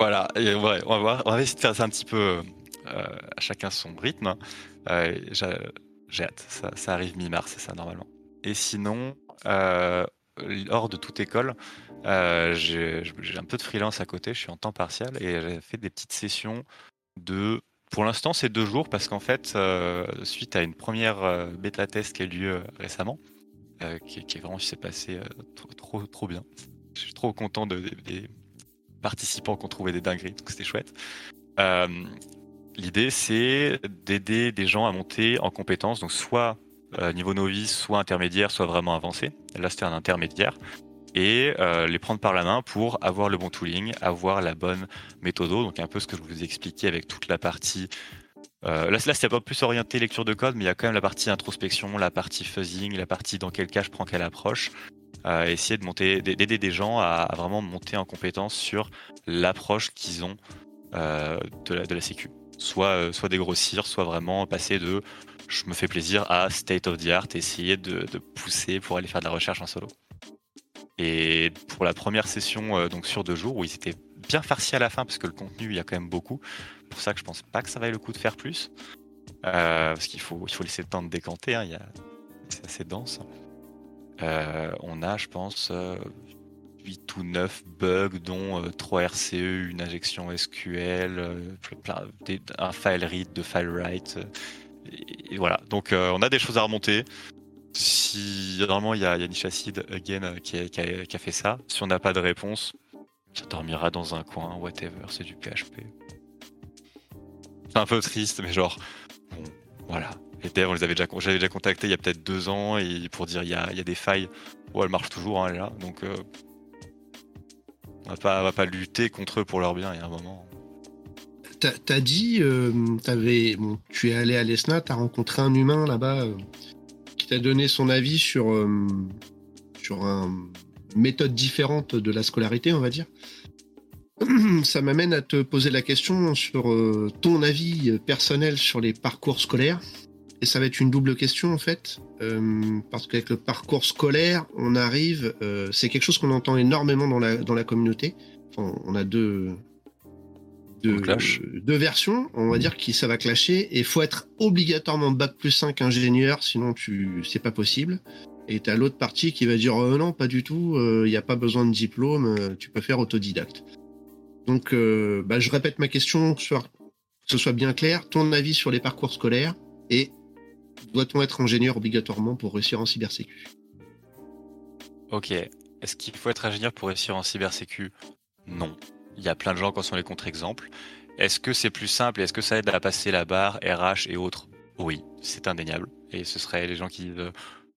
Voilà, et on, va, va on va essayer de faire ça un petit peu à chacun son rythme. J'ai hâte, ça, arrive mi-mars, c'est ça normalement. Et sinon, hors de toute école, j'ai un peu de freelance à côté, je suis en temps partiel et j'ai fait des petites sessions de pour l'instant, c'est deux jours parce qu'en fait, euh, suite à une première euh, bêta test qui a eu lieu euh, récemment, qui, qui, est vraiment s'est passé trop, trop, bien. Je suis trop content de, des participants qui ont trouvé des dingueries, donc c'était chouette. L'idée, c'est d'aider des gens à monter en compétences, donc soit niveau novice, soit intermédiaire, soit vraiment avancé. Là, c'était un intermédiaire et euh, les prendre par la main pour avoir le bon tooling, avoir la bonne méthode. Donc un peu ce que je vous ai expliqué avec toute la partie. Euh, là, là c'est pas plus orienté lecture de code, mais il y a quand même la partie introspection, la partie fuzzing, la partie dans quel cas je prends quelle approche. Euh, essayer de monter, d'aider des gens à, vraiment monter en compétence sur l'approche qu'ils ont de, la, de la sécu. Soit, soit dégrossir, soit vraiment passer de je me fais plaisir à state of the art, essayer de, pousser pour aller faire de la recherche en solo. Et pour la première session, euh, donc sur deux jours, où ils étaient bien farcis à la fin, parce que le contenu, il y a quand même beaucoup. pour ça que je pense pas que ça vaille le coup de faire plus. Euh, parce qu'il faut, laisser le temps de décanter, hein, c'est assez dense. Euh, on a, je pense, 8 ou 9 bugs, dont 3 RCE, une injection SQL, un file read de file write. et voilà, donc on a des choses à remonter. Si normalement il y a Yannick Acid again euh, qui a, fait ça, si on n'a pas de réponse, ça dormira dans un coin, whatever, c'est du PHP. C'est un peu triste, mais genre, bon, voilà. Les devs, on les avait déjà, j'avais déjà contacté il y a peut-être deux ans et pour dire il y a, des failles. Bon, elles marchent toujours, hein, là. Donc, euh, on va pas, va pas lutter contre eux pour leur bien. Il y a un moment. T'as dit, euh, avais, tu es allé à l'ESNA, t'as rencontré un humain là-bas qui t'a donné son avis sur, euh, sur une méthode différente de la scolarité, on va dire. Ça m'amène à te poser la question sur euh, ton avis personnel sur les parcours scolaires. Et ça va être une double question en fait, euh, parce qu'avec le parcours scolaire, on arrive, c'est quelque chose qu'on entend énormément dans la, dans la communauté. on a deux, de, versions, on va dire que ça va clasher, et il faut être obligatoirement bac plus 5 ingénieur, sinon tu c'est pas possible. Et tu as l'autre partie qui va dire oh non, pas du tout, il euh, n'y a pas besoin de diplôme, euh, tu peux faire autodidacte. Donc euh, bah, je répète ma question, que ce soit bien clair, ton avis sur les parcours scolaires et doit-on être ingénieur obligatoirement pour réussir en cybersécu? Ok. Est-ce qu'il faut être ingénieur pour réussir en cybersécu? Non. Il y a plein de gens qui en sont les contre-exemples. Est-ce que c'est plus simple est-ce que ça aide à passer la barre RH et autres? Oui, c'est indéniable. Et ce serait les gens qui disent euh,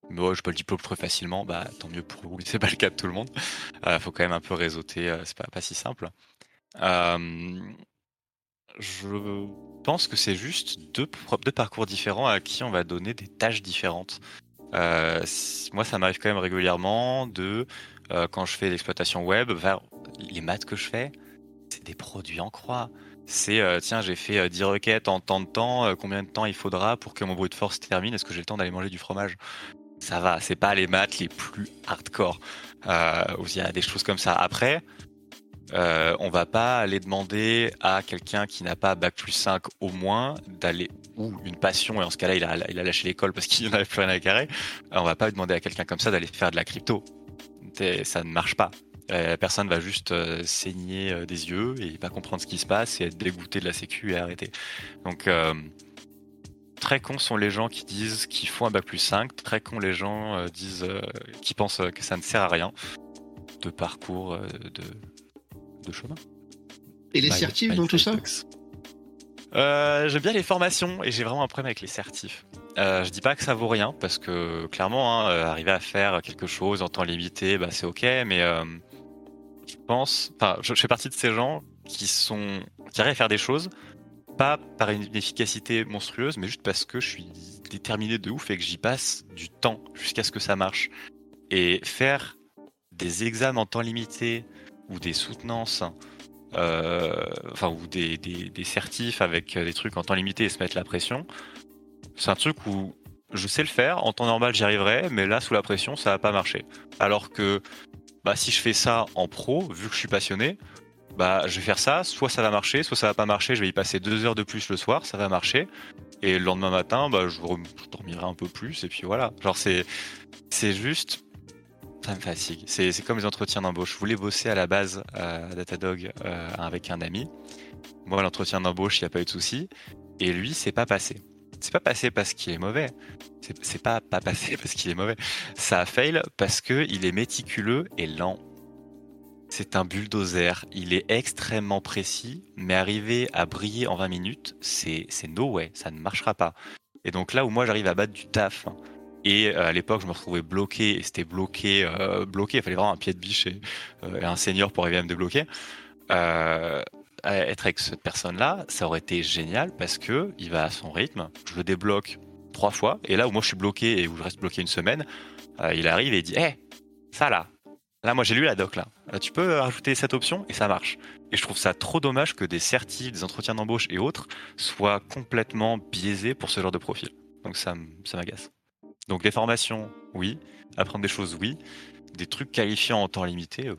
moi je peux le diplôme très facilement, bah tant mieux pour vous, c'est pas le cas de tout le monde. Il euh, faut quand même un peu réseauter, euh, c'est pas, pas si simple. Je pense que c'est juste deux, parcours différents à qui on va donner des tâches différentes. moi, ça m'arrive quand même régulièrement de, quand je fais l'exploitation web, vers les maths que je fais, c'est des produits en croix. C'est euh, tiens, j'ai fait 10 euh, requêtes en tant de temps, euh, combien de temps il faudra pour que mon bruit de force termine? Est-ce que j'ai le temps d'aller manger du fromage? Ça va, c'est pas les maths les plus hardcore. il y a des choses comme ça. Après, on va pas aller demander à quelqu'un qui n'a pas bac plus 5 au moins d'aller ou une passion et en ce cas-là il a, lâché l'école parce qu'il n'avait plus rien à carrer. On va pas demander à quelqu'un comme ça d'aller faire de la crypto. Ça ne marche pas. Euh, la personne va juste euh, saigner euh, des yeux et pas comprendre ce qui se passe et être dégoûté de la sécu et arrêter. Donc très cons sont les gens qui disent qu'ils font un bac plus 5, très cons les gens disent qui pensent que ça ne sert à rien de parcours de, de chemin. Et les certifs dans tout ça J'aime bien les formations et j'ai vraiment un problème avec les certifs. je dis pas que ça vaut rien parce que clairement, hein, arriver à faire quelque chose en temps limité, bah, c'est ok, mais je pense, enfin, je, fais partie de ces gens qui sont, qui arrivent à faire des choses, pas par une efficacité monstrueuse, mais juste parce que je suis déterminé de ouf et que j'y passe du temps jusqu'à ce que ça marche. Et faire des examens en temps limité ou des soutenances, euh, enfin, ou des, des, certifs avec des trucs en temps limité et se mettre la pression, c'est un truc où je sais le faire, en temps normal j'y arriverai, mais là sous la pression ça va pas marcher. Alors que bah, si je fais ça en pro, vu que je suis passionné, bah je vais faire ça, soit ça va marcher, soit ça va pas marcher, je vais y passer deux heures de plus le soir, ça va marcher, et le lendemain matin, bah je, dormirai un peu plus, et puis voilà. Genre c'est juste ça me fatigue. C'est comme les entretiens d'embauche. Je voulais bosser à la base à Datadog euh, avec un ami. Moi, l'entretien d'embauche, il n'y a pas eu de souci. Et lui, c'est pas passé. C'est pas passé parce qu'il est mauvais. C'est pas pas passé parce qu'il est mauvais. Ça a fail parce qu'il est méticuleux et lent. C'est un bulldozer. Il est extrêmement précis, mais arriver à briller en 20 minutes, c'est no way. Ça ne marchera pas. Et donc là où moi j'arrive à battre du taf, hein, et euh, à l'époque, je me retrouvais bloqué, et c'était bloqué, euh, bloqué. Il fallait vraiment un pied de biche et, euh, un senior pour arriver à me débloquer. être avec cette personne-là, ça aurait été génial parce que il va à son rythme. Je le débloque trois fois, et là où moi je suis bloqué et où je reste bloqué une semaine, il arrive et il dit, hé, ça là, là moi j'ai lu la doc là. Tu peux rajouter cette option? Et ça marche. Et je trouve ça trop dommage que des certifs, des entretiens d'embauche et autres soient complètement biaisés pour ce genre de profil. Donc ça, ça m'agace. Donc les formations, oui. Apprendre des choses, oui. Des trucs qualifiants en temps limité, euh,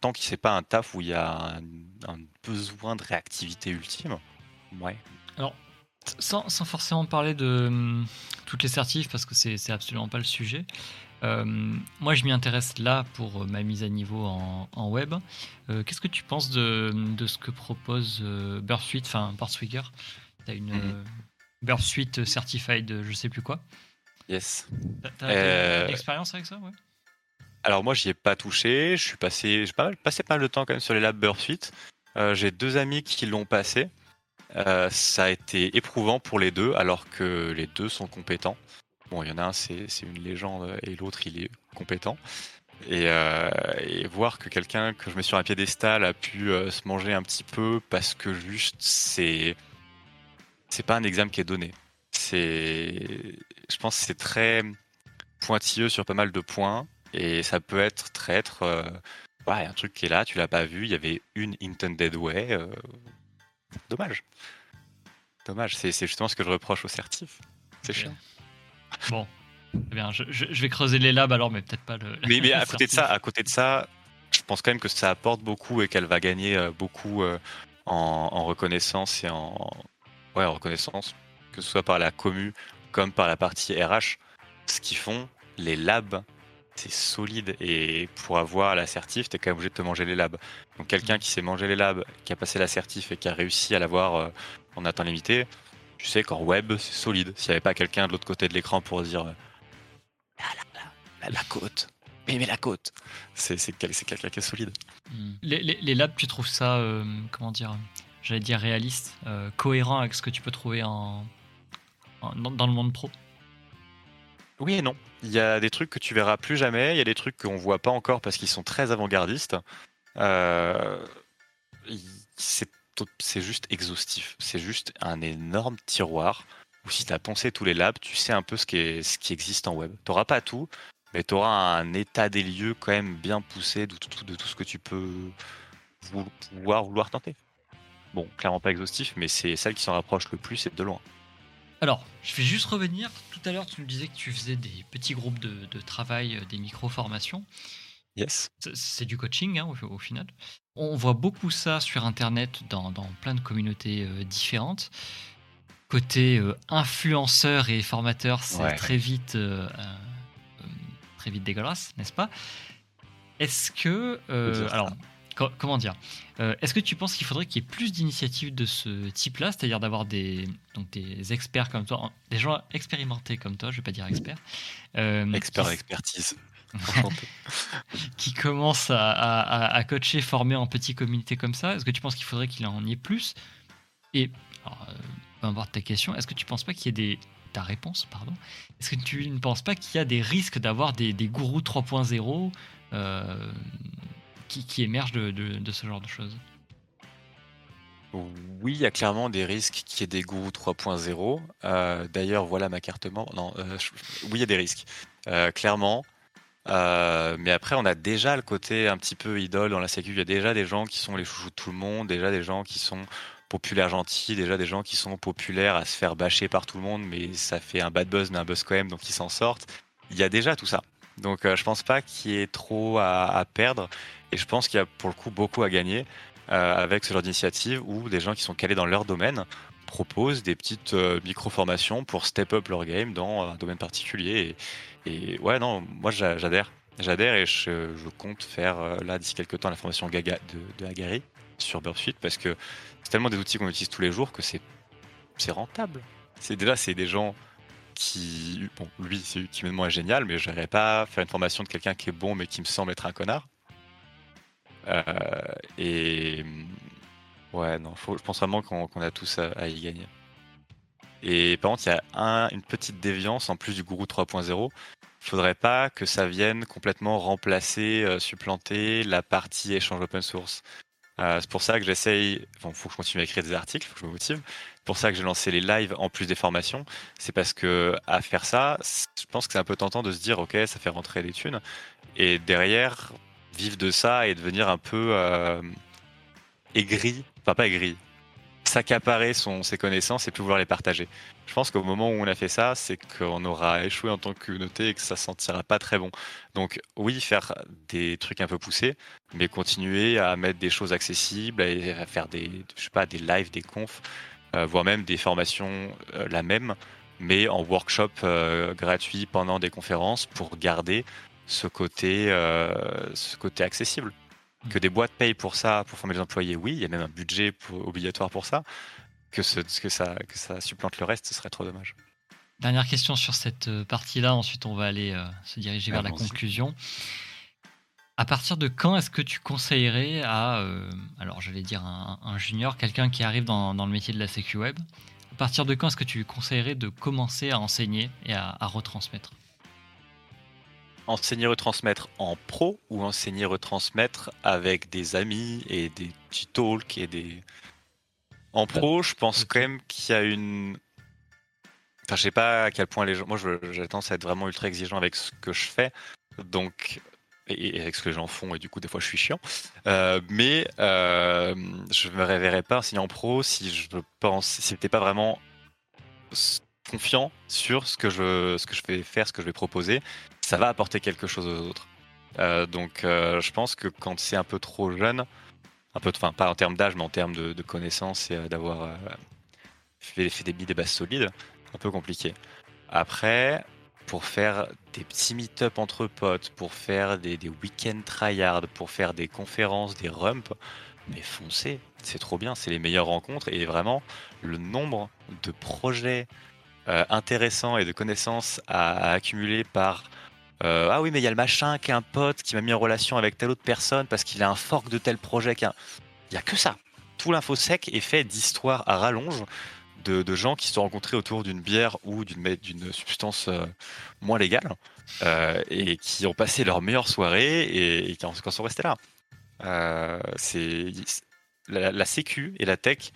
tant qu'il c'est pas un taf où il y a un, besoin de réactivité ultime, ouais. Alors, sans, forcément parler de hum, toutes les certifs, parce que c'est absolument pas le sujet, euh, moi, je m'y intéresse là pour ma mise à niveau en, web. Euh, qu'est-ce que tu penses de, ce que propose Bursuite, enfin Portswigger Tu as une mm Bursuite Certified, je sais plus quoi. Yes. T'as euh... expérience avec ça ouais? Alors moi j'y ai pas touché, je suis passé, j'ai pas passé pas mal de temps quand même sur les labs Bursuite. Euh, j'ai deux amis qui l'ont passé. Euh, ça a été éprouvant pour les deux, alors que les deux sont compétents. Bon, il y en a un, c'est une légende, et l'autre, il est compétent. Et, euh, et voir que quelqu'un que je mets sur un piédestal a pu se manger un petit peu parce que juste c'est c'est pas un examen qui est donné. C'est je pense que c'est très pointilleux sur pas mal de points et ça peut être traître. Euh, ouais, un truc qui est là, tu l'as pas vu, il y avait une intended way. Euh, dommage. Dommage, c'est justement ce que je reproche au certif. C'est chiant. Bon, eh bien, je, vais creuser les labs alors, mais peut-être pas le. Mais, mais à côté de ça, à côté de ça, je pense quand même que ça apporte beaucoup et qu'elle va gagner euh, beaucoup en, en, reconnaissance et en, ouais, en reconnaissance, que ce soit par la commu comme par la partie RH, ce qu'ils font, les labs, c'est solide. Et pour avoir l'assertif, tu es quand même obligé de te manger les labs. Donc quelqu'un qui s'est mangé les labs, qui a passé l'assertif et qui a réussi à l'avoir euh, en temps limité, tu sais qu'en web, c'est solide. S'il n'y avait pas quelqu'un de l'autre côté de l'écran pour dire euh, la, côte. Mais, mais la côte, c'est quelqu'un qui est solide. Hmm. Les, labs, tu trouves ça, euh, comment dire, j'allais dire réaliste, cohérent avec ce que tu peux trouver en, dans, le monde pro Oui et non. Il y a des trucs que tu verras plus jamais, il y a des trucs qu'on voit pas encore parce qu'ils sont très avant-gardistes. Euh, c'est juste exhaustif. C'est juste un énorme tiroir où si tu as pensé tous les labs, tu sais un peu ce qui, existe en web. Tu pas tout, mais tu auras un état des lieux quand même bien poussé de tout, de tout ce que tu peux vouloir, vouloir tenter. Bon, clairement pas exhaustif, mais c'est celle qui s'en rapproche le plus et de loin. Alors, je vais juste revenir. Tout à l'heure, tu nous disais que tu faisais des petits groupes de, travail, euh, des micro-formations. Yes. C'est du coaching hein, au, final. On voit beaucoup ça sur Internet dans, plein de communautés euh, différentes. Côté euh, influenceur et formateur, c'est très vite, très vite dégueulasse, n'est-ce pas? Est-ce que, alors, comment dire euh, Est-ce que tu penses qu'il faudrait qu'il y ait plus d'initiatives de ce type-là, c'est-à-dire d'avoir des, donc des experts comme toi, des gens expérimentés comme toi, je vais pas dire experts. Euh, Expert expertise. qui commencent à, coacher, former en petits comités comme ça. Est-ce que tu penses qu'il faudrait qu'il en ait plus? Et, alors, euh, peu importe ta question, est-ce que tu penses pas qu'il y ait des ta réponse, pardon. Est-ce que tu ne penses pas qu'il y a des risques d'avoir des, des gourous 3.0 euh, qui, émergent de, ce genre de choses oui, il y a clairement des risques qui ait des goûts 3.0. Euh, d'ailleurs, voilà ma carte membre. Non, euh, oui, il y a des risques. Euh, clairement. mais après, on a déjà le côté un petit peu idole dans la sécu. Il y a déjà des gens qui sont les chouchous de tout le monde, déjà des gens qui sont populaires gentils, déjà des gens qui sont populaires à se faire bâcher par tout le monde, mais ça fait un bad buzz, mais un buzz quand même, donc ils s'en sortent. Il y a déjà tout ça. Donc je pense pas qu'il y ait trop à, perdre. Et je pense qu'il y a pour le coup beaucoup à gagner. avec ce genre d'initiative où des gens qui sont calés dans leur domaine proposent des petites micro-formations pour step up leur game dans un domaine particulier. Et, ouais, non, moi j'adhère. J'adhère et je, compte faire là d'ici quelques temps la formation Gaga de, de Agari sur Bursuite parce que c'est tellement des outils qu'on utilise tous les jours que c'est rentable. Déjà c'est des gens qui, bon, lui, c'est humainement génial, mais je n'irais pas faire une formation de quelqu'un qui est bon mais qui me semble être un connard. Euh, et ouais, non, faut, je pense vraiment qu'on a tous à, y gagner. Et par contre, il y a une petite déviance en plus du gourou 3.0. Il faudrait pas que ça vienne complètement remplacer, euh, supplanter la partie échange open source. Euh, c'est pour ça que j'essaye. Bon, faut que je continue à écrire des articles, faut que je me motive. Pour ça que j'ai lancé les lives en plus des formations. C'est parce que à faire ça, je pense que c'est un peu tentant de se dire, ok, ça fait rentrer des thunes, et derrière vivre de ça et devenir un peu euh, aigri, enfin pas aigri, s'accaparer ses connaissances et plus vouloir les partager. Je pense qu'au moment où on a fait ça, c'est qu'on aura échoué en tant que communauté et que ça sentira pas très bon. Donc oui, faire des trucs un peu poussés, mais continuer à mettre des choses accessibles, à faire des, je sais pas, des lives, des confs, voire même des formations euh, la même, mais en workshop euh, gratuit pendant des conférences pour garder ce côté, ce côté accessible que des boîtes payent pour ça, pour former les employés, oui, il y a même un budget obligatoire pour ça. Que, ce, que, ça, que ça supplante le reste, ce serait trop dommage. Dernière question sur cette euh, partie-là, ensuite on va aller euh, se diriger vers la conclusion. À partir de quand est-ce que tu conseillerais à, euh, alors j'allais dire un, junior, quelqu'un qui arrive dans, dans, le métier de la sécu web, à partir de quand est-ce que tu conseillerais de commencer à enseigner et à retransmettre? Enseigner retransmettre en pro ou enseigner retransmettre avec des amis et des petits talks et des. En pro, je pense quand même qu'il y a une. Enfin, je sais pas à quel point les gens. Moi, j'ai tendance à être vraiment ultra exigeant avec ce que je fais. Donc. Et avec ce que gens font, et du coup, des fois, je suis chiant. Euh, mais euh, je me réveillerai pas enseigner en pro si je pense. Si c'était pas vraiment confiant sur ce que je ce que je vais faire, ce que je vais proposer, ça va apporter quelque chose aux autres. Euh, donc euh, je pense que quand c'est un peu trop jeune, un peu, enfin pas en termes d'âge, mais en termes de, connaissances et d'avoir fait, des billes des bases solides, un peu compliqué. Après, pour faire des petits meet-up entre potes, pour faire des, week-end tryhard, pour faire des conférences, des rumps, mais foncez, c'est trop bien, c'est les meilleures rencontres et vraiment le nombre de projets intéressants et de connaissances à accumuler par euh, ah oui, mais il y a le machin qui est un pote qui m'a mis en relation avec telle autre personne parce qu'il a un fork de tel projet. Il n'y a... que ça. Tout l'info sec est fait d'histoires à rallonge de, gens qui se sont rencontrés autour d'une bière ou d'une substance euh, moins légale euh, et qui ont passé leur meilleure soirée et, qui en, sont restés là. c'est la, sécu et la tech,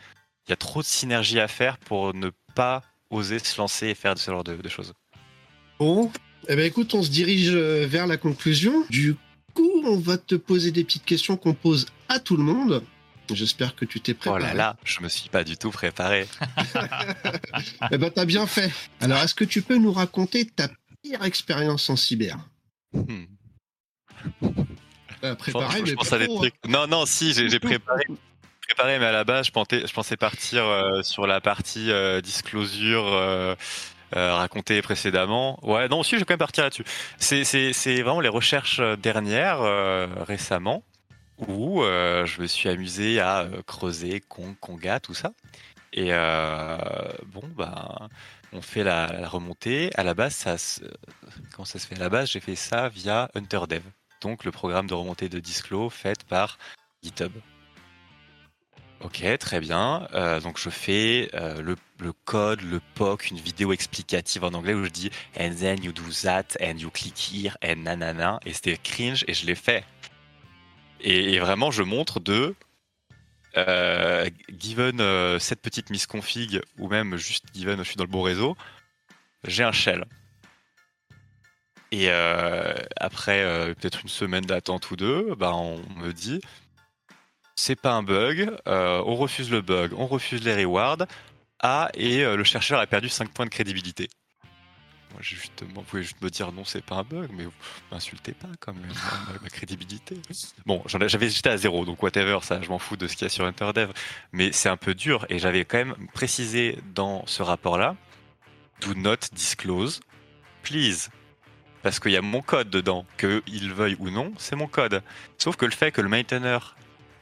il y a trop de synergie à faire pour ne pas oser se lancer et faire ce genre de, choses. Bon, eh ben écoute, on se dirige euh, vers la conclusion. Du coup, on va te poser des petites questions qu'on pose à tout le monde. J'espère que tu t'es préparé. Oh là là, je me suis pas du tout préparé. eh ben t'as bien fait. Alors, est-ce que tu peux nous raconter ta pire expérience en cyber? Hmm. Euh, préparé, mais pense des hein. trucs. Non, non, si, j'ai préparé. préparé, mais à la base, je pensais, je pensais partir euh, sur la partie disclosure euh, raconté précédemment. Ouais, non, aussi, je vais quand même partir là-dessus. C'est vraiment les recherches euh, dernières, euh, récemment, où je me suis amusé à creuser Kong, Konga, tout ça. Et bon, bah, on fait la, remontée. À la base, ça comment ça se fait? À la base, j'ai fait ça via HunterDev, donc le programme de remontée de Disclo fait par GitHub. Ok, très bien. Euh, donc je fais euh, le, le, code, le POC, une vidéo explicative en anglais où je dis and then you do that and you click here and nanana et c'était cringe et je l'ai fait. Et, vraiment je montre de euh, given euh, cette petite misconfig ou même juste given je suis dans le bon réseau, j'ai un shell. Et après peut-être une semaine d'attente ou deux, bah, on me dit c'est pas un bug, euh, on refuse le bug, on refuse les rewards. Ah, et euh, le chercheur a perdu 5 points de crédibilité. Justement, vous pouvez juste me dire non, c'est pas un bug, mais vous m'insultez pas quand même, hein, ma, crédibilité. Bon, j'avais j'étais à zéro, donc whatever, ça, je m'en fous de ce qu'il y a sur HunterDev, mais c'est un peu dur et j'avais quand même précisé dans ce rapport-là, do not disclose, please. Parce qu'il y a mon code dedans, qu'il veuille ou non, c'est mon code. Sauf que le fait que le maintainer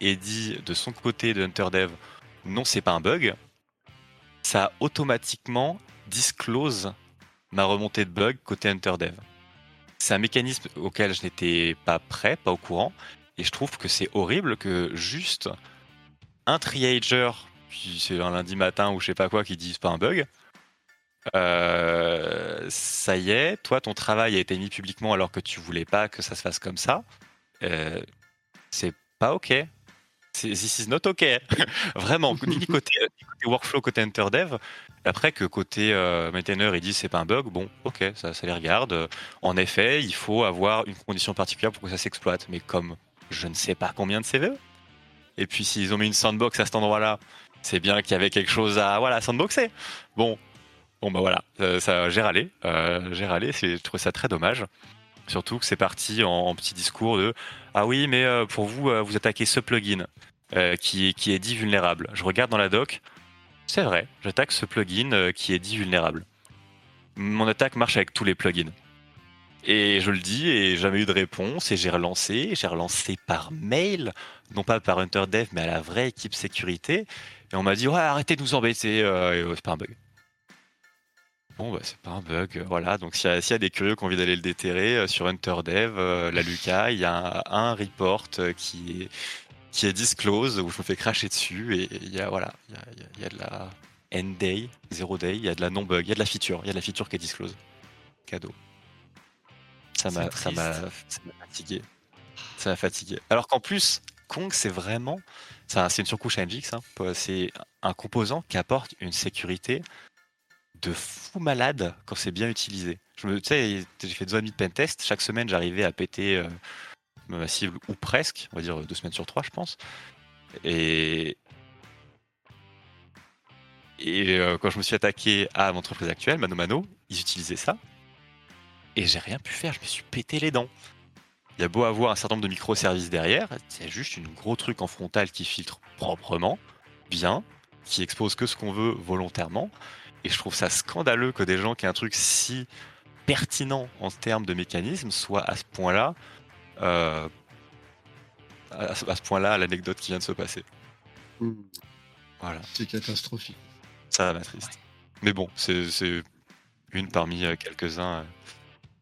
ait dit de son côté de HunterDev, non, c'est pas un bug, ça automatiquement disclose ma remontée de bug côté HunterDev. C'est un mécanisme auquel je n'étais pas prêt, pas au courant, et je trouve que c'est horrible que juste un triager, c'est un lundi matin ou je sais pas quoi, qui dise pas un bug, euh, ça y est, toi ton travail a été mis publiquement alors que tu voulais pas que ça se fasse comme ça, euh, c'est pas ok. This is not ok. Vraiment, ni côté, workflow, côté HunterDev. Après que côté euh, maintainer, ils disent c'est pas un bug, bon, ok, ça, ça les regarde. En effet, il faut avoir une condition particulière pour que ça s'exploite. Mais comme je ne sais pas combien de CVE, et puis s'ils ont mis une sandbox à cet endroit-là, c'est bien qu'il y avait quelque chose à voilà sandboxer. Bon, bon bah voilà, euh, ça j'ai râlé, euh, j'ai râlé, je trouve ça très dommage. Surtout que c'est parti en, petit discours de ah oui mais euh, pour vous vous attaquez ce plugin qui, qui est dit vulnérable. Je regarde dans la doc, c'est vrai, j'attaque ce plugin euh, qui est dit vulnérable. Mon attaque marche avec tous les plugins. Et je le dis, et jamais eu de réponse, et j'ai relancé, j'ai relancé par mail, non pas par HunterDev, mais à la vraie équipe sécurité, et on m'a dit, ouais, arrêtez de nous embêter, euh, c'est pas un bug. Bon, bah, c'est pas un bug, voilà. Donc, s'il y, a des curieux qui ont envie d'aller le déterrer, euh, sur HunterDev, la Luca, il y a un report qui est, qui est disclose où je me fais cracher dessus et il y a voilà, il y a, de la end day, zero day, il y a de la non bug, il y a de la feature, il y a de la feature qui est disclose. Cadeau. Ça m'a ça m'a fatigué. Ça m'a fatigué. Alors qu'en plus, Kong c'est vraiment c'est une surcouche AMGX, hein. c'est un composant qui apporte une sécurité de fou malade quand c'est bien utilisé. Je me, tu sais, j'ai fait deux années de pentest. Chaque semaine, j'arrivais à péter euh, ma cible, ou presque, on va dire deux semaines sur trois, je pense. Et, euh, quand je me suis attaqué à mon entreprise actuelle, Mano Mano, ils utilisaient ça. Et j'ai rien pu faire, je me suis pété les dents. Il y a beau avoir un certain nombre de microservices derrière, c'est juste un gros truc en frontal qui filtre proprement, bien, qui expose que ce qu'on veut volontairement. Et je trouve ça scandaleux que des gens qui aient un truc si pertinent en termes de mécanisme soient à ce point-là euh, à, ce point-là l'anecdote qui vient de se passer. Hmm. Voilà. C'est catastrophique. Ça m'attriste. Mais bon, c'est une parmi euh, quelques-uns. Euh.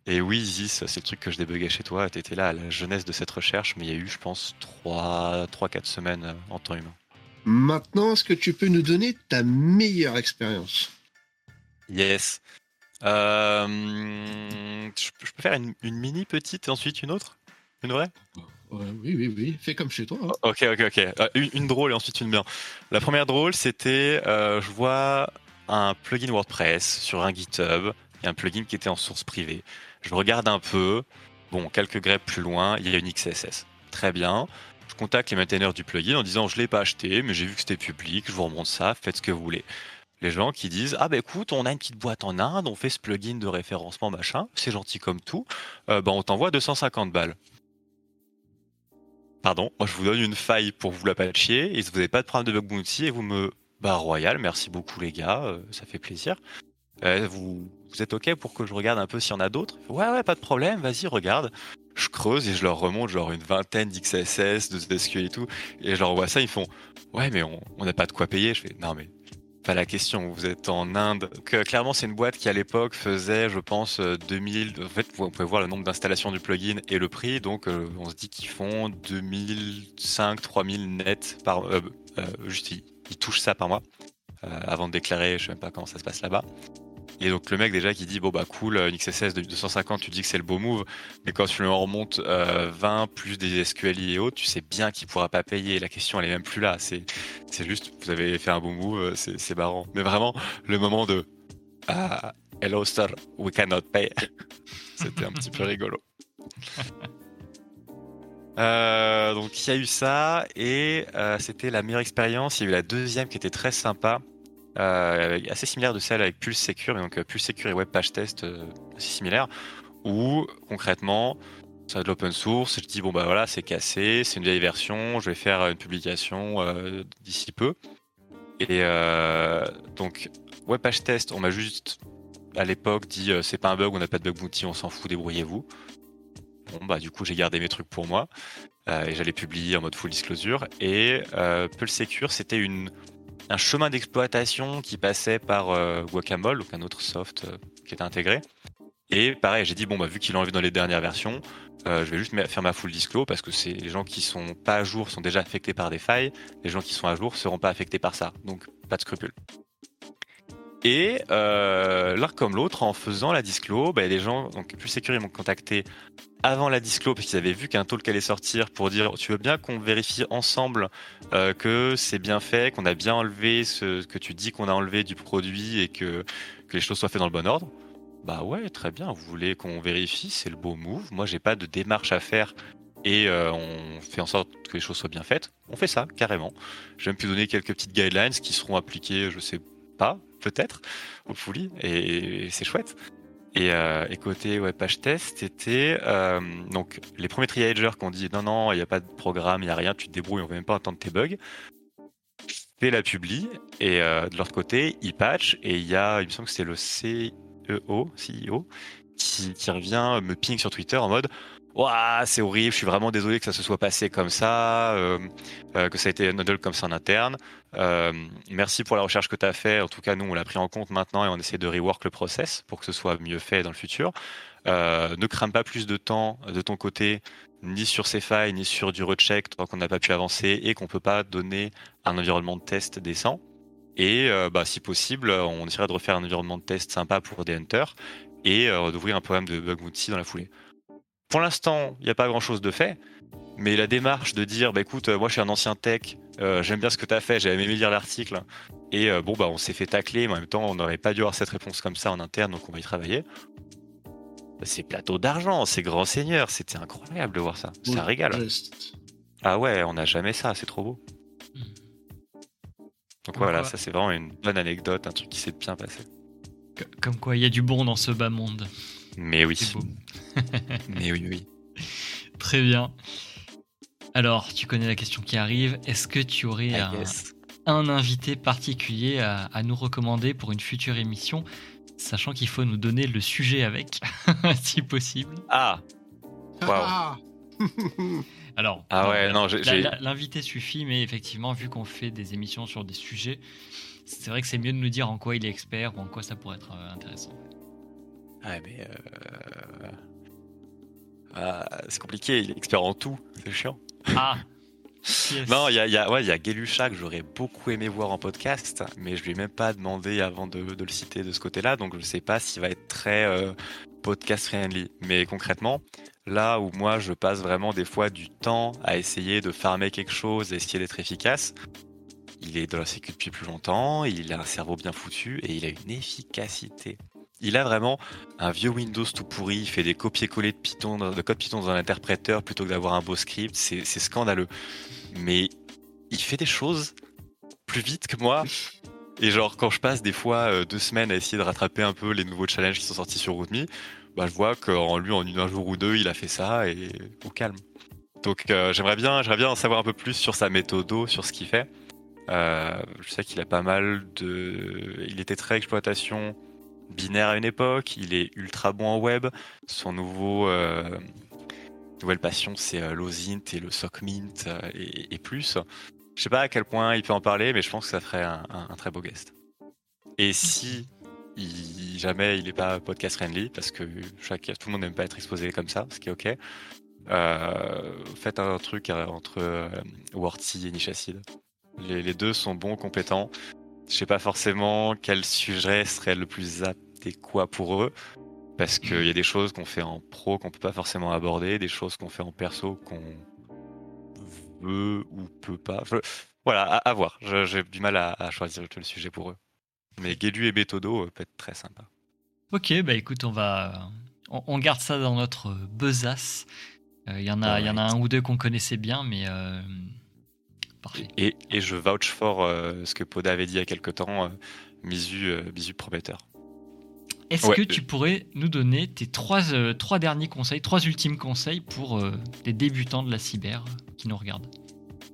Et oui, Isis, c'est le truc que je débuguais chez toi. Tu étais là à la jeunesse de cette recherche, mais il y a eu, je pense, 3-4 semaines en temps humain. Maintenant, est-ce que tu peux nous donner ta meilleure expérience? Yes. je, peux faire une, une, mini petite et ensuite une autre? Une vraie? Oui, oui, oui. Fais comme chez toi. Hein. Ok, ok, ok. Euh, une, drôle et ensuite une bien. La première drôle, c'était euh, je vois un plugin WordPress sur un GitHub. Il y a un plugin qui était en source privée. Je regarde un peu. Bon, quelques greppes plus loin, il y a une XSS. Très bien. Je contacte les maintainers du plugin en disant je l'ai pas acheté, mais j'ai vu que c'était public, je vous remonte ça, faites ce que vous voulez les gens qui disent ah ben écoute on a une petite boîte en Inde on fait ce plugin de référencement machin c'est gentil comme tout ben on t'envoie 250 balles pardon, moi je vous donne une faille pour vous la patcher, et vous n'avez pas de problème de bug bounty, et vous me... Bah royal, merci beaucoup les gars, euh, ça fait plaisir. Euh, vous, vous êtes ok pour que je regarde un peu s'il y en a d'autres? Ouais ouais, pas de problème, vas-y regarde. Je creuse et je leur remonte genre une vingtaine d'XSS, de SQL et tout, et je leur envoie ça, ils font Ouais mais on n'a pas de quoi payer. Je fais Non mais pas la question. Vous êtes en Inde. Que, clairement, c'est une boîte qui à l'époque faisait, je pense, 2000. Euh, en fait, vous pouvez voir le nombre d'installations du plugin et le prix. Donc, euh, on se dit qu'ils font 2005, 3000 net par. Euh, juste, ils, ils, touchent ça par mois. avant de déclarer, je sais même pas comment ça se passe là-bas. Et donc le mec déjà qui dit bon bah cool, une XSS de 250, tu dis que c'est le beau move, mais quand tu lui en remontes 20 euh, plus des SQLI et autres, tu sais bien qu'il pourra pas payer. La question elle est même plus là. C'est c'est juste vous avez fait un beau move, euh, c'est c'est. Mais vraiment le moment de ah hello sir, we cannot pay, c'était un petit peu rigolo. Euh, donc il y a eu ça et c'était la meilleure expérience. Il y a eu la deuxième qui était très sympa assez similaire de celle avec Pulse Secure, et donc Pulse Secure et Web Page Test assez similaire, où concrètement, c'est de l'open source, je dis bon bah voilà, c'est cassé, c'est une vieille version, je vais faire une publication d'ici peu. Et donc, Web Page Test, on m'a juste à l'époque dit c'est pas un bug, on n'a pas de bug bounty, on s'en fout, débrouillez-vous. Bon bah du coup j'ai gardé mes trucs pour moi. Euh, et j'allais publier en mode full disclosure. Et euh, Pulse Secure, c'était une, un chemin d'exploitation qui passait par euh, Guacamole, donc un autre soft euh, qui était intégré. Et pareil, j'ai dit, bon, bah, vu qu'il l'a enlevé dans les dernières versions, je vais juste faire ma full disclose parce que c'est les gens qui sont pas à jour sont déjà affectés par des failles, les gens qui sont à jour seront pas affectés par ça. Donc, pas de scrupules. Et euh, l'un comme l'autre, en faisant la disclo, bah, les gens, donc plus sécurité, m'ont contacté avant la disclo parce qu'ils avaient vu qu'un talk allait sortir pour dire tu veux bien qu'on vérifie ensemble euh, que c'est bien fait, qu'on a bien enlevé ce que tu dis qu'on a enlevé du produit et que, les choses soient faites dans le bon ordre? Bah ouais, très bien. Vous voulez qu'on vérifie, c'est le beau move. Moi, j'ai pas de démarche à faire et euh, on fait en sorte que les choses soient bien faites. On fait ça carrément. Je vais même pu donner quelques petites guidelines qui seront appliquées, je sais peut-être, au fully, et, c'est chouette. Et, euh, côté web page test, c'était euh, donc les premiers triagers qui ont dit non non, il n'y a pas de programme, il n'y a rien, tu te débrouilles, on ne va même pas entendre tes bugs. Fais la publie et euh, de l'autre côté, il patch et il y a, il me semble que c'est le CEO, CEO qui, qui revient me ping sur Twitter en mode c'est horrible, je suis vraiment désolé que ça se soit passé comme ça, euh, euh, que ça a été noddle comme ça en interne. Euh, merci pour la recherche que tu as fait. En tout cas, nous, on l'a pris en compte maintenant et on essaie de rework le process pour que ce soit mieux fait dans le futur. ne crame pas plus de temps de ton côté, ni sur ces failles, ni sur du recheck, tant qu'on n'a pas pu avancer et qu'on peut pas donner un environnement de test décent. Et bah, si possible, on essaierait de refaire un environnement de test sympa pour des hunters et d'ouvrir un programme de bug bounty dans la foulée. Pour l'instant, il n'y a pas grand-chose de fait, mais la démarche de dire, bah écoute, moi je suis un ancien tech, euh, j'aime bien ce que tu as fait, j'ai aimé lire l'article, et euh, bon, bah on s'est fait tacler, mais en même temps, on n'aurait pas dû avoir cette réponse comme ça en interne, donc on va y travailler. C'est plateau d'argent, c'est grand seigneur, c'était incroyable de voir ça. C'est un régal. Ah ouais, on n'a jamais ça, c'est trop beau. Donc voilà, ça c'est vraiment une bonne anecdote, un truc qui s'est bien passé. Comme quoi, il y a du bon dans ce bas monde. Mais oui. Mais oui, oui. Très bien. Alors, tu connais la question qui arrive. Est-ce que tu aurais un, invité particulier à, nous recommander pour une future émission, sachant qu'il faut nous donner le sujet avec, si possible? Ah Waouh Alors, ah ouais, non, l'invité suffit, mais effectivement, vu qu'on fait des émissions sur des sujets, c'est vrai que c'est mieux de nous dire en quoi il est expert ou en quoi ça pourrait être euh, intéressant. Ouais, mais. Euh... Ah, c'est compliqué, il est expert en tout, c'est chiant. Ah Non, il y a, y, a, ouais, y a Gelusha que j'aurais beaucoup aimé voir en podcast, mais je lui ai même pas demandé avant de, de le citer de ce côté-là, donc je sais pas s'il va être très euh, podcast friendly. Mais concrètement, là où moi je passe vraiment des fois du temps à essayer de farmer quelque chose, à essayer d'être efficace, il est dans la sécu depuis plus longtemps, il a un cerveau bien foutu et il a une efficacité il a vraiment un vieux Windows tout pourri, il fait des copier-coller de Python, de code Python dans un interpréteur plutôt que d'avoir un beau script, c'est scandaleux. Mais il fait des choses plus vite que moi. Et genre, quand je passe des fois euh, deux semaines à essayer de rattraper un peu les nouveaux challenges qui sont sortis sur RootMe, bah, je vois qu'en lui, en un jour ou deux, il a fait ça et au calme. Donc, euh, j'aimerais bien, bien en savoir un peu plus sur sa méthode, sur ce qu'il fait. Euh, je sais qu'il a pas mal de. Il était très exploitation binaire à une époque, il est ultra bon en web. Son nouveau euh, nouvelle passion, c'est euh, l'OSINT et le SOCMINT euh, et, plus. Je sais pas à quel point il peut en parler, mais je pense que ça ferait un, très beau guest. Et si jamais il n'est pas podcast friendly, parce que tout le monde n'aime pas être exposé comme ça, ce qui est ok, faites un truc entre euh, et Nishacid. Les, les deux sont bons, compétents. Je sais pas forcément quel sujet serait le plus adéquat pour eux, parce qu'il y a des choses qu'on fait en pro qu'on peut pas forcément aborder, des choses qu'on fait en perso qu'on veut ou peut pas. Voilà, à, voir. J'ai du mal à, choisir le sujet pour eux. Mais Guédu et Bétodo euh, peut être très sympa. Ok, bah écoute, on va, on, garde ça dans notre besace. Il euh, y en a, il y en a un ou deux qu'on connaissait bien, mais euh, Parfait. Et, je vouch for ce que Poda avait dit il y a quelques temps, Misu, Misu prometteur. Est-ce que tu pourrais nous donner tes trois, trois derniers conseils, trois ultimes conseils pour les débutants de la cyber qui nous regardent?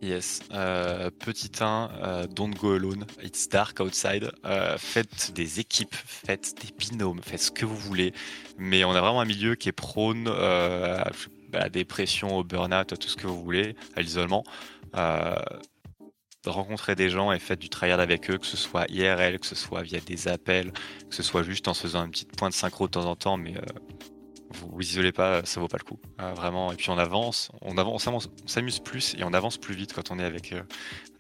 Yes. Euh, petit 1, euh, don't go alone. It's dark outside. Euh, faites des équipes, faites des binômes, faites ce que vous voulez. Mais on a vraiment un milieu qui est prône à, la dépression, au burn-out, à tout ce que vous voulez, à l'isolement. Rencontrez des gens et faites du tryhard avec eux, que ce soit IRL, que ce soit via des appels, que ce soit juste en se faisant une petite pointe synchro de temps en temps, mais vous vous isolez pas, ça vaut pas le coup. Euh, vraiment. Et puis on avance, on avance, on s'amuse plus et on avance plus vite quand on est avec euh,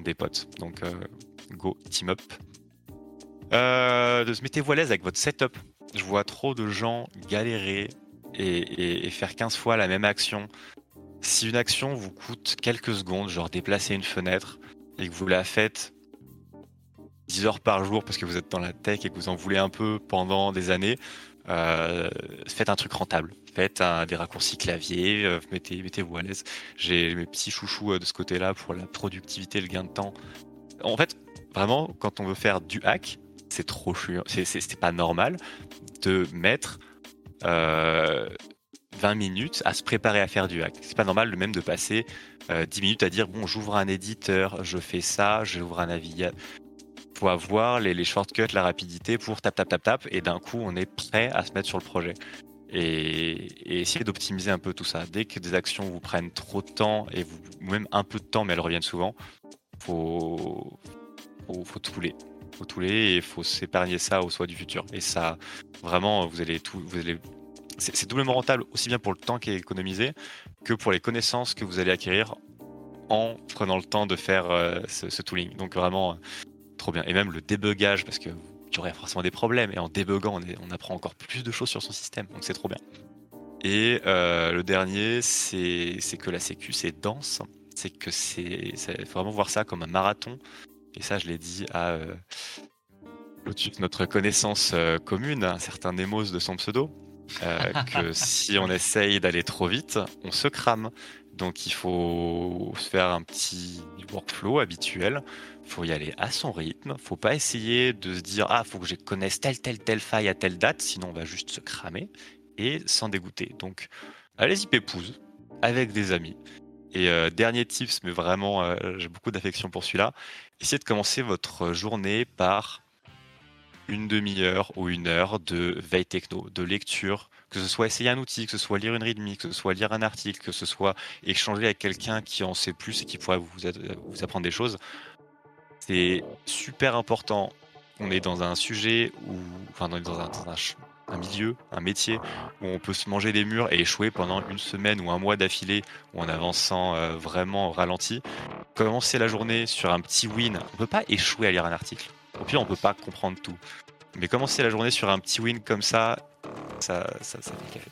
des potes. Donc euh, go team up. Mettez-vous à l'aise avec votre setup. Je vois trop de gens galérer et, faire 15 fois la même action. Si une action vous coûte quelques secondes, genre déplacer une fenêtre, et que vous la faites 10 heures par jour parce que vous êtes dans la tech et que vous en voulez un peu pendant des années, euh, faites un truc rentable. Faites des raccourcis clavier, euh, mettez, mettez-vous à l'aise. J'ai mes petits chouchous euh, de ce côté-là pour la productivité, le gain de temps. En fait, vraiment, quand on veut faire du hack, c'est trop chiant. C'est, pas normal de mettre 20 minutes à se préparer à faire du hack. C'est pas normal de même de passer 10 minutes à dire bon, j'ouvre un éditeur, je fais ça, j'ouvre un navigateur faut avoir les, shortcuts, la rapidité pour tap tap tap tap, et d'un coup on est prêt à se mettre sur le projet. Et, essayer d'optimiser un peu tout ça. Dès que des actions vous prennent trop de temps, et vous, ou même un peu de temps, mais elles reviennent souvent, faut, faut, faut touler. Faut touler et il faut s'épargner ça au soi du futur. Et ça, vraiment, vous allez tout, vous allez c'est doublement rentable aussi bien pour le temps qui est économisé que pour les connaissances que vous allez acquérir en prenant le temps de faire euh, ce, tooling. Donc vraiment, Trop bien. Et même le débugage, parce que tu aurais forcément des problèmes. Et en débuguant, on, apprend encore plus de choses sur son système. Donc c'est trop bien. Et euh, le dernier, c'est que la sécu, c'est dense. C'est que c'est. faut vraiment voir ça comme un marathon. Et ça, je l'ai dit à euh, notre connaissance euh, commune, un certain Nemos de son pseudo, que si on essaye d'aller trop vite, on se crame. Donc il faut faire un petit workflow habituel faut y aller à son rythme. Faut pas essayer de se dire ah faut que je connaisse telle telle telle faille à telle date, sinon on va juste se cramer et s'en dégoûter. Donc allez-y pépouze avec des amis. Et euh, dernier tips, mais vraiment euh, j'ai beaucoup d'affection pour celui-là. Essayez de commencer votre journée par une demi-heure ou une heure de veille techno, de lecture, que ce soit essayer un outil, que ce soit lire une readme, que ce soit lire un article, que ce soit échanger avec quelqu'un qui en sait plus et qui pourrait vous, apprendre des choses c'est super important. On est dans un sujet où, enfin, dans un, milieu, un métier où on peut se manger des murs et échouer pendant une semaine ou un mois d'affilée en avançant euh, vraiment ralenti. Commencer la journée sur un petit win, on peut pas échouer à lire un article. Au pire, on peut pas comprendre tout. Mais commencer la journée sur un petit win comme ça, ça, ça, ça fait café.